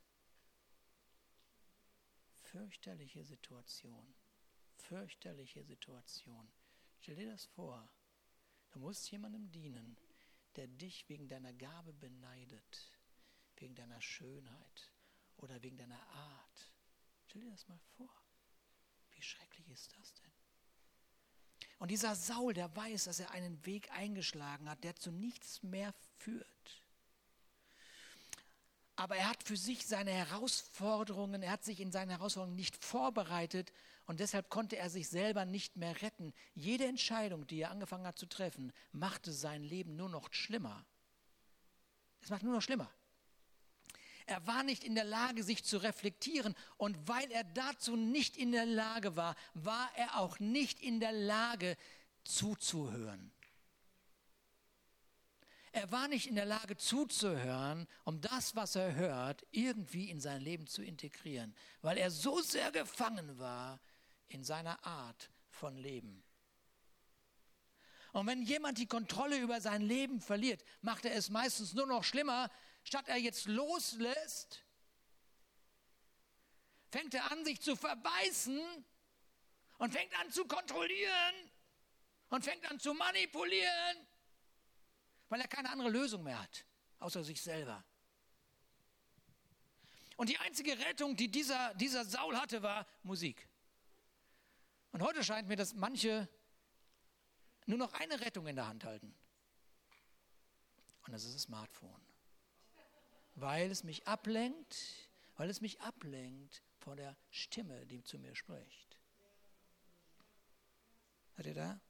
Fürchterliche Situation. Fürchterliche Situation. Stell dir das vor. Du musst jemandem dienen, der dich wegen deiner Gabe beneidet, wegen deiner Schönheit oder wegen deiner Art. Stell dir das mal vor. Wie schrecklich ist das denn? Und dieser Saul, der weiß, dass er einen Weg eingeschlagen hat, der zu nichts mehr führt. Aber er hat für sich seine Herausforderungen, er hat sich in seinen Herausforderungen nicht vorbereitet und deshalb konnte er sich selber nicht mehr retten. Jede Entscheidung, die er angefangen hat zu treffen, machte sein Leben nur noch schlimmer. Es macht nur noch schlimmer. Er war nicht in der Lage, sich zu reflektieren. Und weil er dazu nicht in der Lage war, war er auch nicht in der Lage zuzuhören. er war nicht in der Lage zuzuhören, um das, was er hört, irgendwie in sein Leben zu integrieren, weil er so sehr gefangen war in seiner Art von Leben. Und wenn jemand die Kontrolle über sein Leben verliert, macht er es meistens nur noch schlimmer. Statt er jetzt loslässt, fängt er an, sich zu verbeißen und fängt an zu kontrollieren und fängt an zu manipulieren, weil er keine andere Lösung mehr hat, außer sich selber. Und die einzige Rettung, die dieser, dieser Saul hatte, war Musik. Und heute scheint mir, dass manche nur noch eine Rettung in der Hand halten. Und das ist das Smartphone. Weil es mich ablenkt, weil es mich ablenkt von der Stimme, die zu mir spricht. Seid ihr da?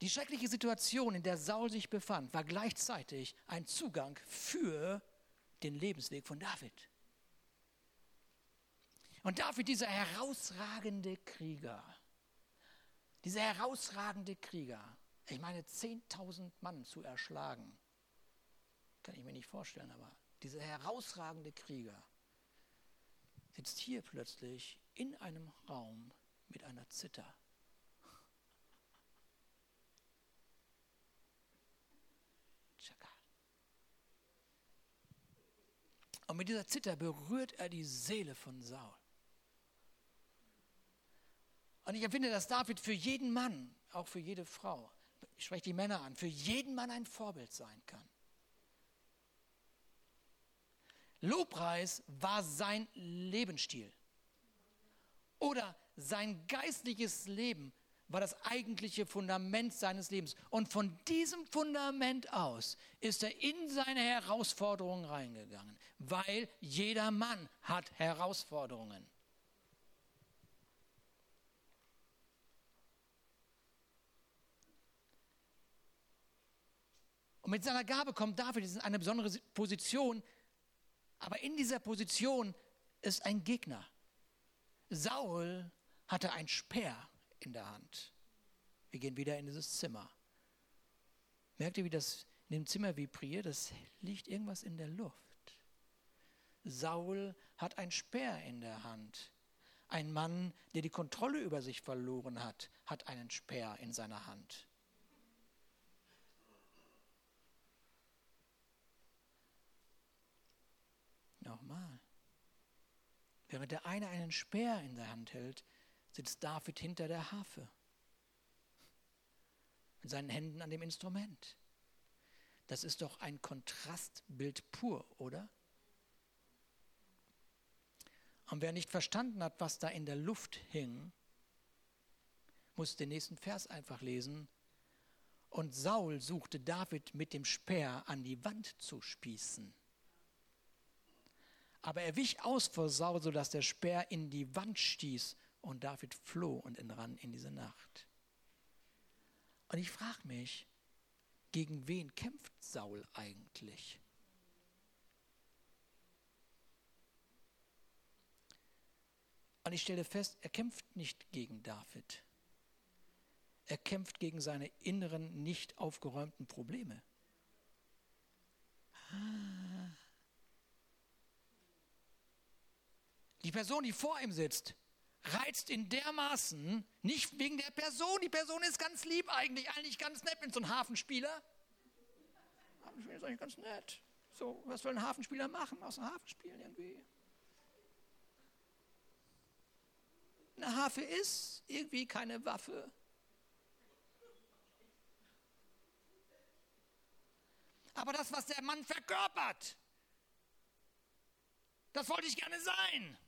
Die schreckliche Situation, in der Saul sich befand, war gleichzeitig ein Zugang für den Lebensweg von David. Und David, dieser herausragende Krieger, dieser herausragende Krieger, ich meine, 10.000 Mann zu erschlagen, kann ich mir nicht vorstellen, aber dieser herausragende Krieger sitzt hier plötzlich in einem Raum mit einer Zither. Und mit dieser Zither berührt er die Seele von Saul. Und ich empfinde, dass David für jeden Mann, auch für jede Frau, ich spreche die Männer an, für jeden Mann ein Vorbild sein kann. Lobpreis war sein Lebensstil. Oder sein geistliches Leben war das eigentliche Fundament seines Lebens. Und von diesem Fundament aus ist er in seine Herausforderungen reingegangen, weil jeder Mann hat Herausforderungen. Und mit seiner Gabe kommt David in eine besondere Position, aber in dieser Position ist ein Gegner. Saul hatte ein Speer in der Hand. Wir gehen wieder in dieses Zimmer. Merkt ihr, wie das in dem Zimmer vibriert? Das liegt irgendwas in der Luft. Saul hat ein Speer in der Hand. Ein Mann, der die Kontrolle über sich verloren hat, hat einen Speer in seiner Hand. Nochmal. Während der eine einen Speer in der Hand hält, sitzt David hinter der Harfe. Mit seinen Händen an dem Instrument. Das ist doch ein Kontrastbild pur, oder? Und wer nicht verstanden hat, was da in der Luft hing, muss den nächsten Vers einfach lesen. Und Saul suchte David mit dem Speer an die Wand zu spießen. Aber er wich aus vor Saul, sodass der Speer in die Wand stieß und David floh und entrann in diese Nacht. Und ich frage mich, gegen wen kämpft Saul eigentlich? Und ich stelle fest, er kämpft nicht gegen David. Er kämpft gegen seine inneren, nicht aufgeräumten Probleme. Ah. Die Person, die vor ihm sitzt, reizt ihn dermaßen, nicht wegen der Person, die Person ist ganz lieb eigentlich, eigentlich ganz nett, wenn so ein Hafenspieler. Hafenspieler ist eigentlich ganz nett. So, was soll ein Hafenspieler machen, außer Hafen spielen irgendwie? Eine Harfe ist irgendwie keine Waffe. Aber das, was der Mann verkörpert, das wollte ich gerne sein.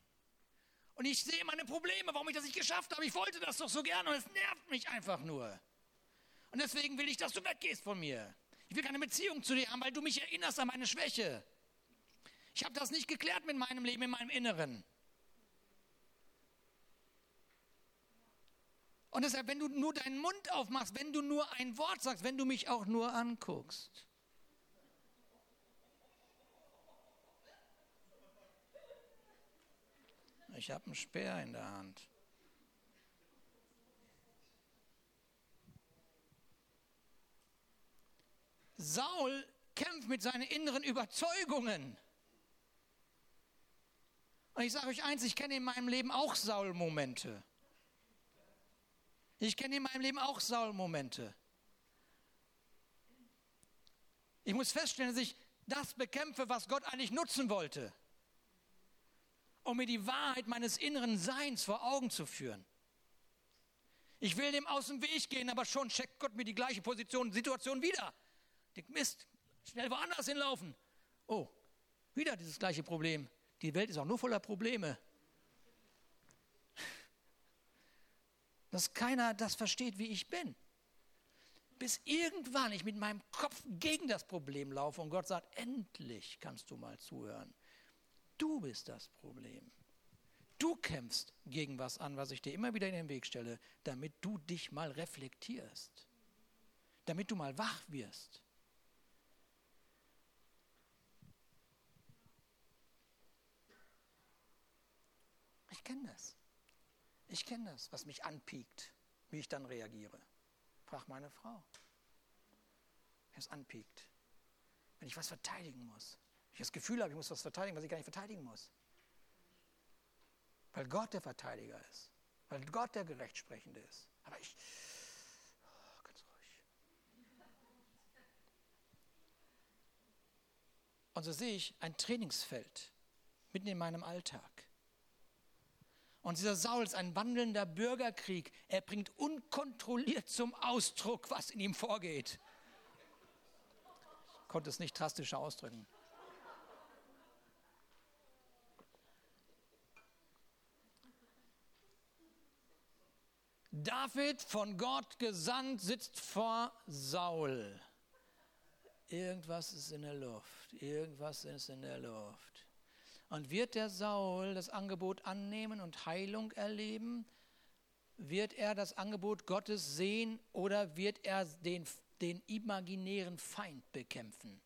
Und ich sehe meine Probleme, warum ich das nicht geschafft habe. Ich wollte das doch so gerne und es nervt mich einfach nur. Und deswegen will ich, dass du weggehst von mir. Ich will keine Beziehung zu dir haben, weil du mich erinnerst an meine Schwäche. Ich habe das nicht geklärt mit meinem Leben, in meinem Inneren. Und deshalb, wenn du nur deinen Mund aufmachst, wenn du nur ein Wort sagst, wenn du mich auch nur anguckst, Ich habe einen Speer in der Hand. Saul kämpft mit seinen inneren Überzeugungen. Und ich sage euch eins, ich kenne in meinem Leben auch Saul-Momente. Ich kenne in meinem Leben auch Saul-Momente. Ich muss feststellen, dass ich das bekämpfe, was Gott eigentlich nutzen wollte um mir die Wahrheit meines inneren Seins vor Augen zu führen. Ich will dem aus dem Weg gehen, aber schon checkt Gott mir die gleiche Position, Situation wieder. Denkt, Mist, schnell woanders hinlaufen. Oh, wieder dieses gleiche Problem. Die Welt ist auch nur voller Probleme. Dass keiner das versteht, wie ich bin. Bis irgendwann ich mit meinem Kopf gegen das Problem laufe und Gott sagt, endlich kannst du mal zuhören. Du bist das Problem. Du kämpfst gegen was an, was ich dir immer wieder in den Weg stelle, damit du dich mal reflektierst. Damit du mal wach wirst. Ich kenne das. Ich kenne das, was mich anpiekt, wie ich dann reagiere. Frag meine Frau. Wenn es anpiekt. Wenn ich was verteidigen muss. Ich das Gefühl habe, ich muss was verteidigen, was ich gar nicht verteidigen muss. Weil Gott der Verteidiger ist. Weil Gott der Gerechtsprechende ist. Aber ich, oh, ganz ruhig. Und so sehe ich ein Trainingsfeld mitten in meinem Alltag. Und dieser Saul ist ein wandelnder Bürgerkrieg. Er bringt unkontrolliert zum Ausdruck, was in ihm vorgeht. Ich konnte es nicht drastischer ausdrücken. David von Gott gesandt sitzt vor Saul. Irgendwas ist in der Luft. Irgendwas ist in der Luft. Und wird der Saul das Angebot annehmen und Heilung erleben? Wird er das Angebot Gottes sehen oder wird er den, den imaginären Feind bekämpfen?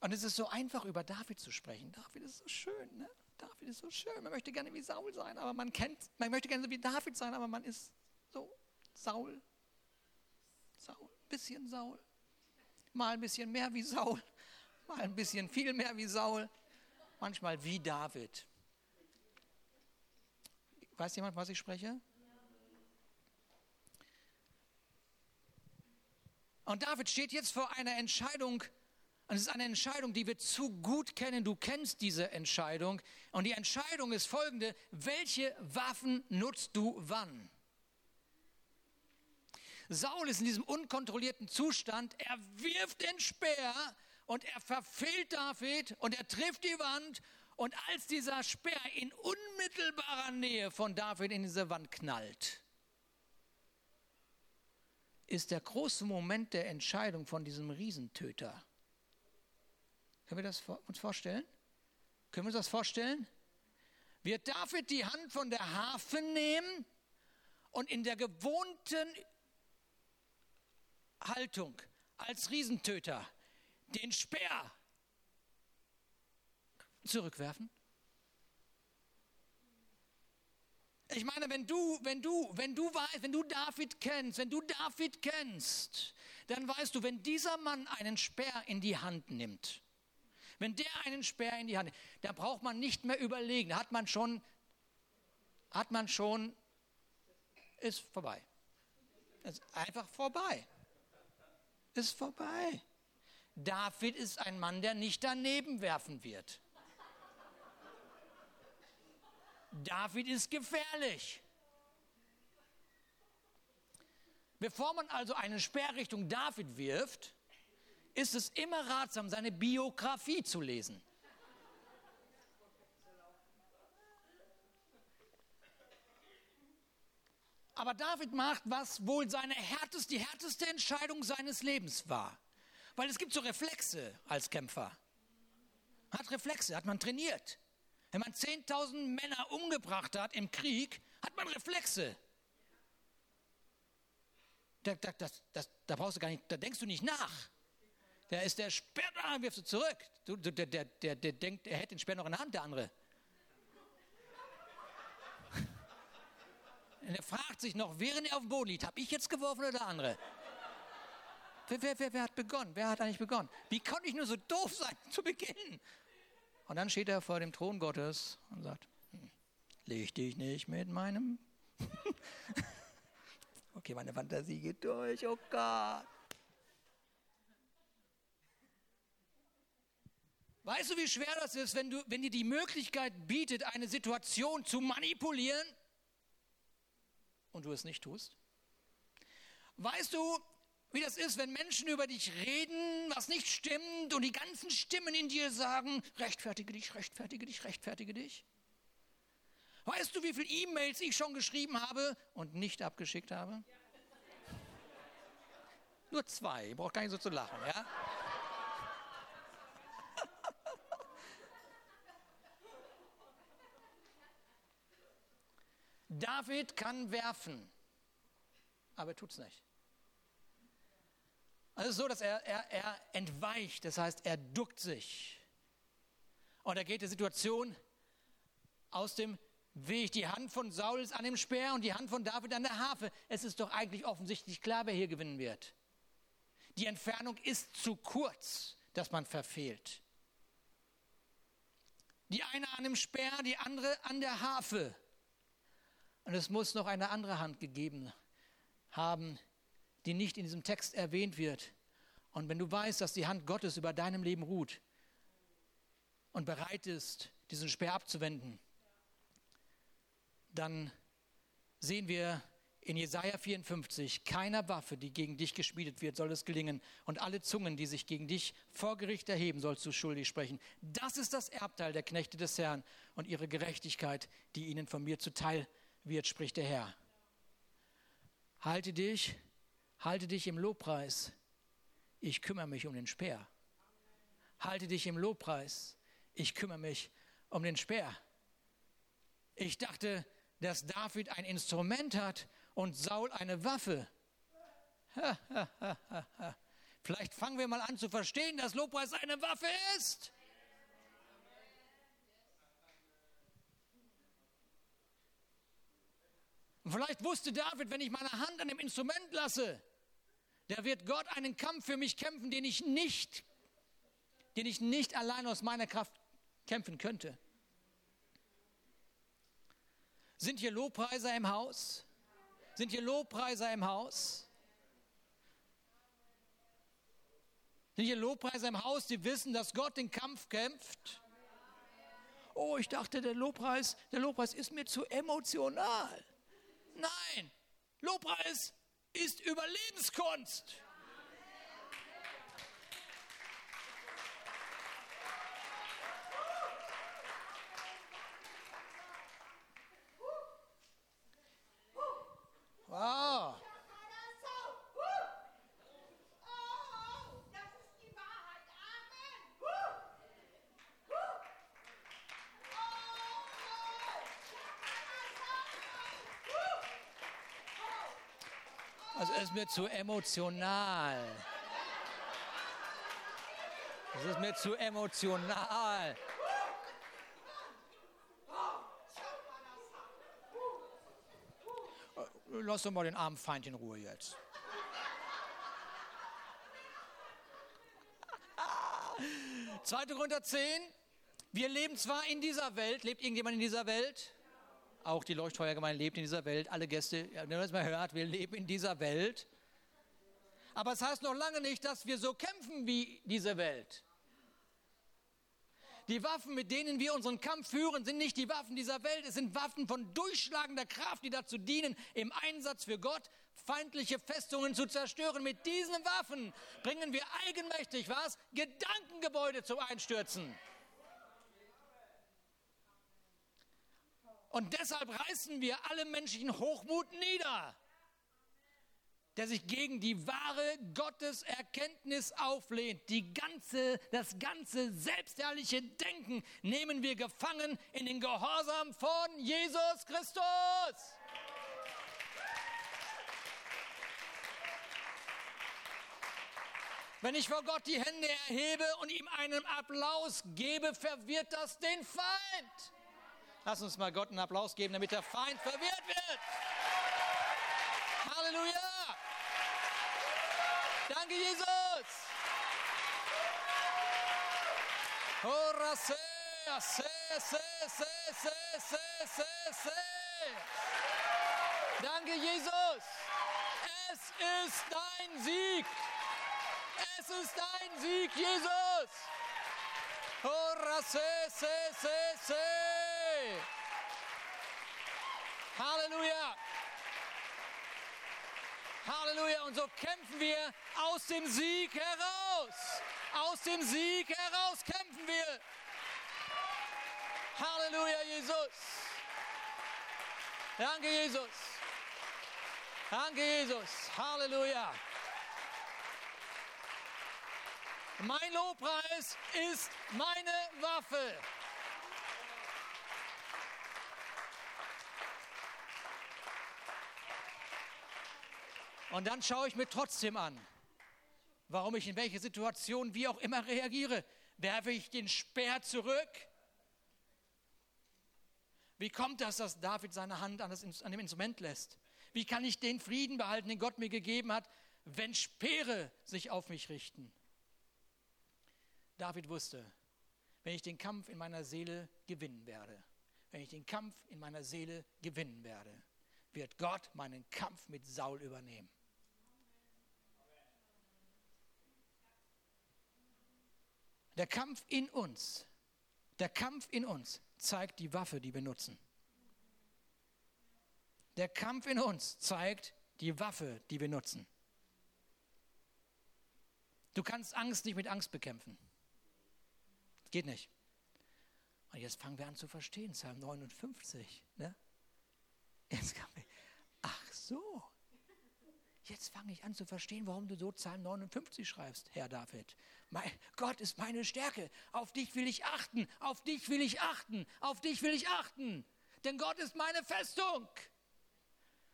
Und es ist so einfach, über David zu sprechen. David ist so schön, ne? David ist so schön. Man möchte gerne wie Saul sein, aber man kennt, man möchte gerne wie David sein, aber man ist so Saul. Saul, bisschen Saul. Mal ein bisschen mehr wie Saul mal ein bisschen viel mehr wie Saul, manchmal wie David. Weiß jemand, was ich spreche? Und David steht jetzt vor einer Entscheidung, und es ist eine Entscheidung, die wir zu gut kennen. Du kennst diese Entscheidung. Und die Entscheidung ist folgende: Welche Waffen nutzt du wann? Saul ist in diesem unkontrollierten Zustand. Er wirft den Speer und er verfehlt David und er trifft die Wand und als dieser Speer in unmittelbarer Nähe von David in diese Wand knallt, ist der große Moment der Entscheidung von diesem Riesentöter. Können wir das uns vorstellen? Können wir uns das vorstellen? Wird David die Hand von der Harfe nehmen und in der gewohnten Haltung als Riesentöter den Speer zurückwerfen? Ich meine, wenn du, wenn du, wenn du weißt, wenn du David kennst, wenn du David kennst, dann weißt du, wenn dieser Mann einen Speer in die Hand nimmt, wenn der einen Speer in die Hand nimmt, dann braucht man nicht mehr überlegen, hat man schon, hat man schon, ist vorbei. Ist einfach vorbei. Ist vorbei. David ist ein Mann, der nicht daneben werfen wird. David ist gefährlich. Bevor man also eine Sperrrichtung David wirft, ist es immer ratsam, seine Biografie zu lesen. Aber David macht, was wohl seine härteste, die härteste Entscheidung seines Lebens war. Weil es gibt so Reflexe als Kämpfer. Hat Reflexe, hat man trainiert. Wenn man 10.000 Männer umgebracht hat im Krieg, hat man Reflexe. Da, da, das, das, da brauchst du gar nicht, da denkst du nicht nach. Der ist der Speer da, wirfst du zurück. Du, der, der, der, der denkt, er hätte den Speer noch in der Hand, der andere. Und er fragt sich noch, während er auf dem Boden liegt, habe ich jetzt geworfen oder der andere? Wer, wer, wer, wer hat begonnen? Wer hat eigentlich begonnen? Wie konnte ich nur so doof sein zu Beginn? Und dann steht er vor dem Thron Gottes und sagt, hm, leg dich nicht mit meinem... okay, meine Fantasie geht durch, oh Gott. Weißt du, wie schwer das ist, wenn, du, wenn dir die Möglichkeit bietet, eine Situation zu manipulieren und du es nicht tust? Weißt du, wie das ist, wenn Menschen über dich reden, was nicht stimmt und die ganzen Stimmen in dir sagen, rechtfertige dich, rechtfertige dich, rechtfertige dich? Weißt du, wie viele E-Mails ich schon geschrieben habe und nicht abgeschickt habe? Nur zwei, braucht gar nicht so zu lachen, ja? David kann werfen, aber er tut es nicht. Also so, dass er, er, er entweicht, das heißt, er duckt sich. Und er geht der Situation aus dem Weg. Die Hand von Saul ist an dem Speer und die Hand von David an der Harfe. Es ist doch eigentlich offensichtlich klar, wer hier gewinnen wird. Die Entfernung ist zu kurz, dass man verfehlt. Die eine an dem Speer, die andere an der Harfe. Und es muss noch eine andere Hand gegeben haben, die nicht in diesem Text erwähnt wird. Und wenn du weißt, dass die Hand Gottes über deinem Leben ruht und bereit ist, diesen Speer abzuwenden, dann sehen wir in Jesaja 54, keiner Waffe, die gegen dich geschmiedet wird, soll es gelingen. Und alle Zungen, die sich gegen dich vor Gericht erheben, sollst du schuldig sprechen. Das ist das Erbteil der Knechte des Herrn und ihre Gerechtigkeit, die ihnen von mir zuteil wird, spricht der Herr. Halte dich, halte dich im Lobpreis. Ich kümmere mich um den Speer. Halte dich im Lobpreis. Ich kümmere mich um den Speer. Ich dachte, dass David ein Instrument hat und Saul eine Waffe. Vielleicht fangen wir mal an zu verstehen, dass Lobpreis eine Waffe ist. Und vielleicht wusste David, wenn ich meine Hand an dem Instrument lasse, da wird Gott einen Kampf für mich kämpfen, den ich nicht, den ich nicht allein aus meiner Kraft kämpfen könnte. Sind hier Lobpreiser im Haus? Sind hier Lobpreiser im Haus? Sind hier Lobpreiser im Haus, die wissen, dass Gott den Kampf kämpft? Oh, ich dachte, der Lobpreis, der Lobpreis ist mir zu emotional. Nein, Lobpreis ist Überlebenskunst. Wow. Also es ist mir zu emotional. Es ist mir zu emotional. Lass doch mal den armen Feind in Ruhe jetzt. Zweite Korinther 10. Wir leben zwar in dieser Welt, lebt irgendjemand in dieser Welt? Auch die Leuchtfeuergemeinde lebt in dieser Welt. Alle Gäste, wenn man das mal hört, wir leben in dieser Welt. Aber es das heißt noch lange nicht, dass wir so kämpfen wie diese Welt. Die Waffen, mit denen wir unseren Kampf führen, sind nicht die Waffen dieser Welt. Es sind Waffen von durchschlagender Kraft, die dazu dienen, im Einsatz für Gott feindliche Festungen zu zerstören. Mit diesen Waffen bringen wir eigenmächtig was? Gedankengebäude zum Einstürzen. Und deshalb reißen wir alle menschlichen Hochmut nieder, der sich gegen die wahre Gotteserkenntnis auflehnt. Die ganze, das ganze selbstherrliche Denken nehmen wir gefangen in den Gehorsam von Jesus Christus. Wenn ich vor Gott die Hände erhebe und ihm einen Applaus gebe, verwirrt das den Feind. Lass uns mal Gott einen Applaus geben, damit der Feind verwirrt wird. Halleluja! Danke, Jesus. Danke, Jesus. Es ist dein Sieg. Es ist dein Sieg, Jesus. Se. Halleluja. Halleluja. Und so kämpfen wir aus dem Sieg heraus. Aus dem Sieg heraus kämpfen wir. Halleluja, Jesus. Danke, Jesus. Danke, Jesus. Halleluja. Mein Lobpreis ist meine Waffe. Und dann schaue ich mir trotzdem an, warum ich in welche Situation wie auch immer reagiere. Werfe ich den Speer zurück? Wie kommt das, dass David seine Hand an, das, an dem Instrument lässt? Wie kann ich den Frieden behalten, den Gott mir gegeben hat, wenn Speere sich auf mich richten? David wusste, wenn ich den Kampf in meiner Seele gewinnen werde, wenn ich den Kampf in meiner Seele gewinnen werde, wird Gott meinen Kampf mit Saul übernehmen. Der Kampf in uns, der Kampf in uns zeigt die Waffe, die wir nutzen. Der Kampf in uns zeigt die Waffe, die wir nutzen. Du kannst Angst nicht mit Angst bekämpfen. Geht nicht. Und jetzt fangen wir an zu verstehen, Psalm 59. Ne? Jetzt kann wir, ach so, Jetzt fange ich an zu verstehen, warum du so Psalm 59 schreibst, Herr David. Mein Gott ist meine Stärke. Auf dich will ich achten. Auf dich will ich achten. Auf dich will ich achten. Denn Gott ist meine Festung.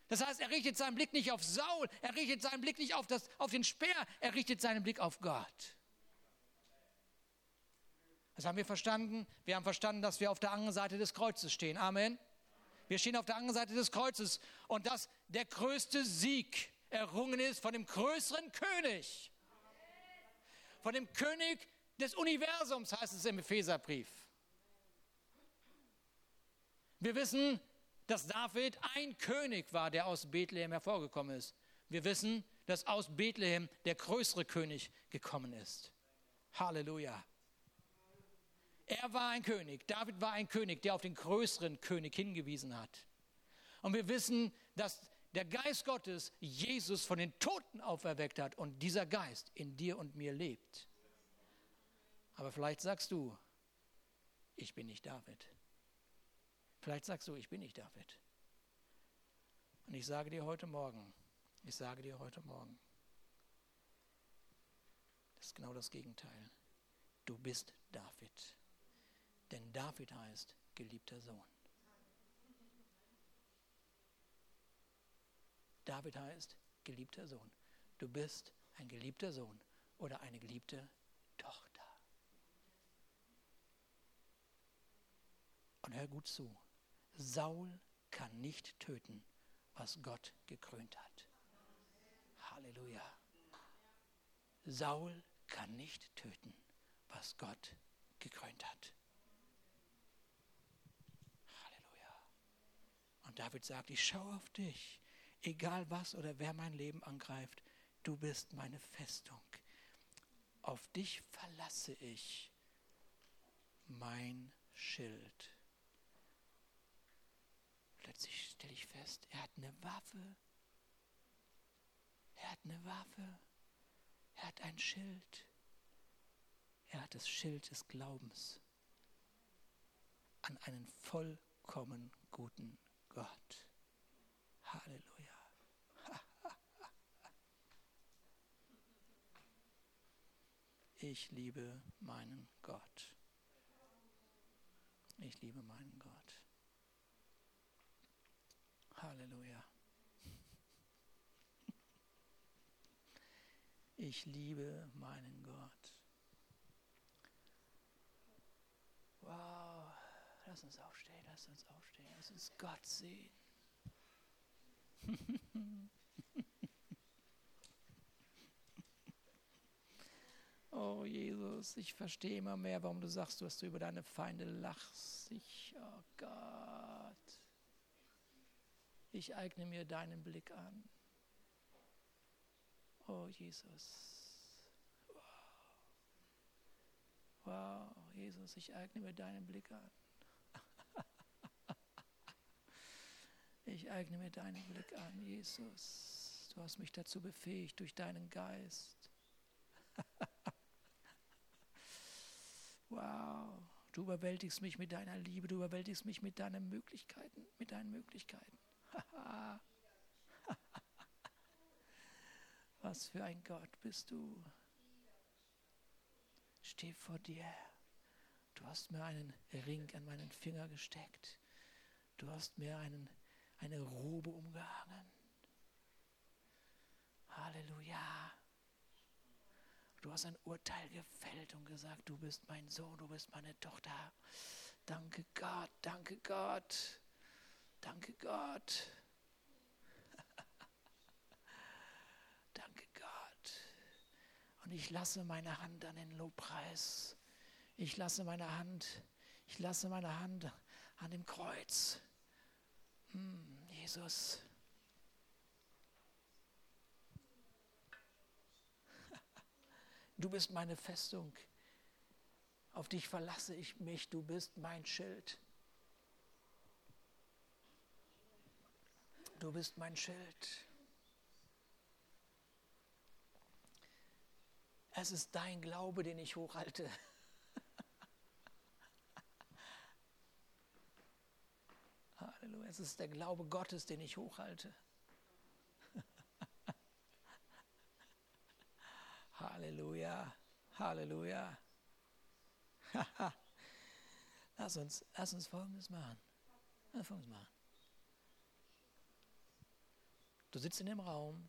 Das heißt, er richtet seinen Blick nicht auf Saul, er richtet seinen Blick nicht auf, das, auf den Speer, er richtet seinen Blick auf Gott. Das haben wir verstanden. Wir haben verstanden, dass wir auf der anderen Seite des Kreuzes stehen. Amen. Wir stehen auf der anderen Seite des Kreuzes und dass der größte Sieg errungen ist von dem größeren König. Von dem König des Universums heißt es im Epheserbrief. Wir wissen, dass David ein König war, der aus Bethlehem hervorgekommen ist. Wir wissen, dass aus Bethlehem der größere König gekommen ist. Halleluja. Er war ein König, David war ein König, der auf den größeren König hingewiesen hat. Und wir wissen, dass der Geist Gottes Jesus von den Toten auferweckt hat und dieser Geist in dir und mir lebt. Aber vielleicht sagst du, ich bin nicht David. Vielleicht sagst du, ich bin nicht David. Und ich sage dir heute Morgen, ich sage dir heute Morgen, das ist genau das Gegenteil. Du bist David. Denn David heißt geliebter Sohn. David heißt geliebter Sohn. Du bist ein geliebter Sohn oder eine geliebte Tochter. Und hör gut zu. Saul kann nicht töten, was Gott gekrönt hat. Halleluja. Saul kann nicht töten, was Gott gekrönt hat. Halleluja. Und David sagt, ich schaue auf dich egal was oder wer mein Leben angreift, du bist meine Festung. Auf dich verlasse ich mein Schild. Plötzlich stelle ich fest, er hat eine Waffe. Er hat eine Waffe. Er hat ein Schild. Er hat das Schild des Glaubens an einen vollkommen guten Gott. Halleluja. Ich liebe meinen Gott. Ich liebe meinen Gott. Halleluja. Ich liebe meinen Gott. Wow. Lass uns aufstehen, lass uns aufstehen, lass uns Gott sehen. Jesus, ich verstehe immer mehr, warum du sagst, dass du über deine Feinde lachst. Ich, oh Gott, ich eigne mir deinen Blick an. Oh Jesus. Wow. Wow, Jesus, ich eigne mir deinen Blick an. Ich eigne mir deinen Blick an, Jesus. Du hast mich dazu befähigt durch deinen Geist. wow, du überwältigst mich mit deiner Liebe, du überwältigst mich mit deinen Möglichkeiten, mit deinen Möglichkeiten. Was für ein Gott bist du. Steh vor dir. Du hast mir einen Ring an meinen Finger gesteckt. Du hast mir einen eine Robe umgehangen. Halleluja. Du hast ein Urteil gefällt und gesagt, du bist mein Sohn, du bist meine Tochter. Danke Gott, danke Gott, danke Gott. danke Gott. Und ich lasse meine Hand an den Lobpreis. Ich lasse meine Hand, ich lasse meine Hand an dem Kreuz. Hm, Jesus. Du bist meine Festung. Auf dich verlasse ich mich. Du bist mein Schild. Du bist mein Schild. Es ist dein Glaube, den ich hochhalte. Halleluja. Es ist der Glaube Gottes, den ich hochhalte. Halleluja. Lass, uns, lass uns Folgendes machen. Lass Folgendes machen. Du sitzt in dem Raum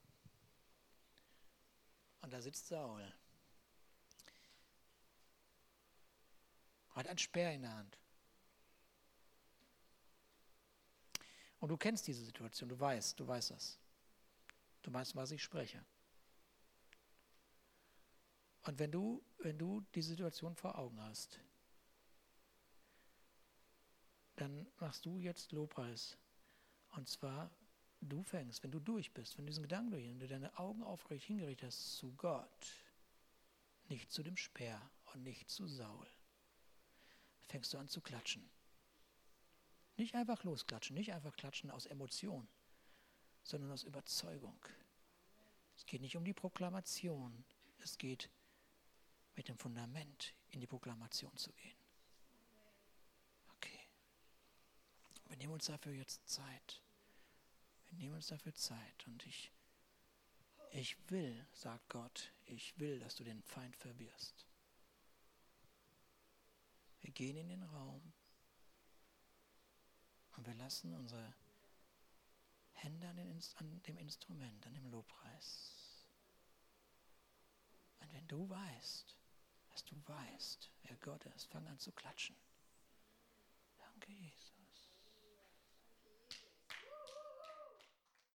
und da sitzt Saul. Hat ein Speer in der Hand. Und du kennst diese Situation, du weißt, du weißt das. Du weißt, was ich spreche. Und wenn du, wenn du die Situation vor Augen hast, dann machst du jetzt Lobpreis. Und zwar, du fängst, wenn du durch bist, wenn du diesen Gedanken durch, wenn du deine Augen aufrecht hingerichtet hast zu Gott, nicht zu dem Speer und nicht zu Saul, fängst du an zu klatschen. Nicht einfach losklatschen, nicht einfach klatschen aus Emotion, sondern aus Überzeugung. Es geht nicht um die Proklamation, es geht mit dem Fundament in die Proklamation zu gehen. Okay. Wir nehmen uns dafür jetzt Zeit. Wir nehmen uns dafür Zeit und ich, ich will, sagt Gott, ich will, dass du den Feind verwirrst. Wir gehen in den Raum und wir lassen unsere Hände an, den, an dem Instrument, an dem Lobpreis. Und wenn du weißt, dass du weißt, wer Gott ist, fang an zu klatschen. Danke, Jesus.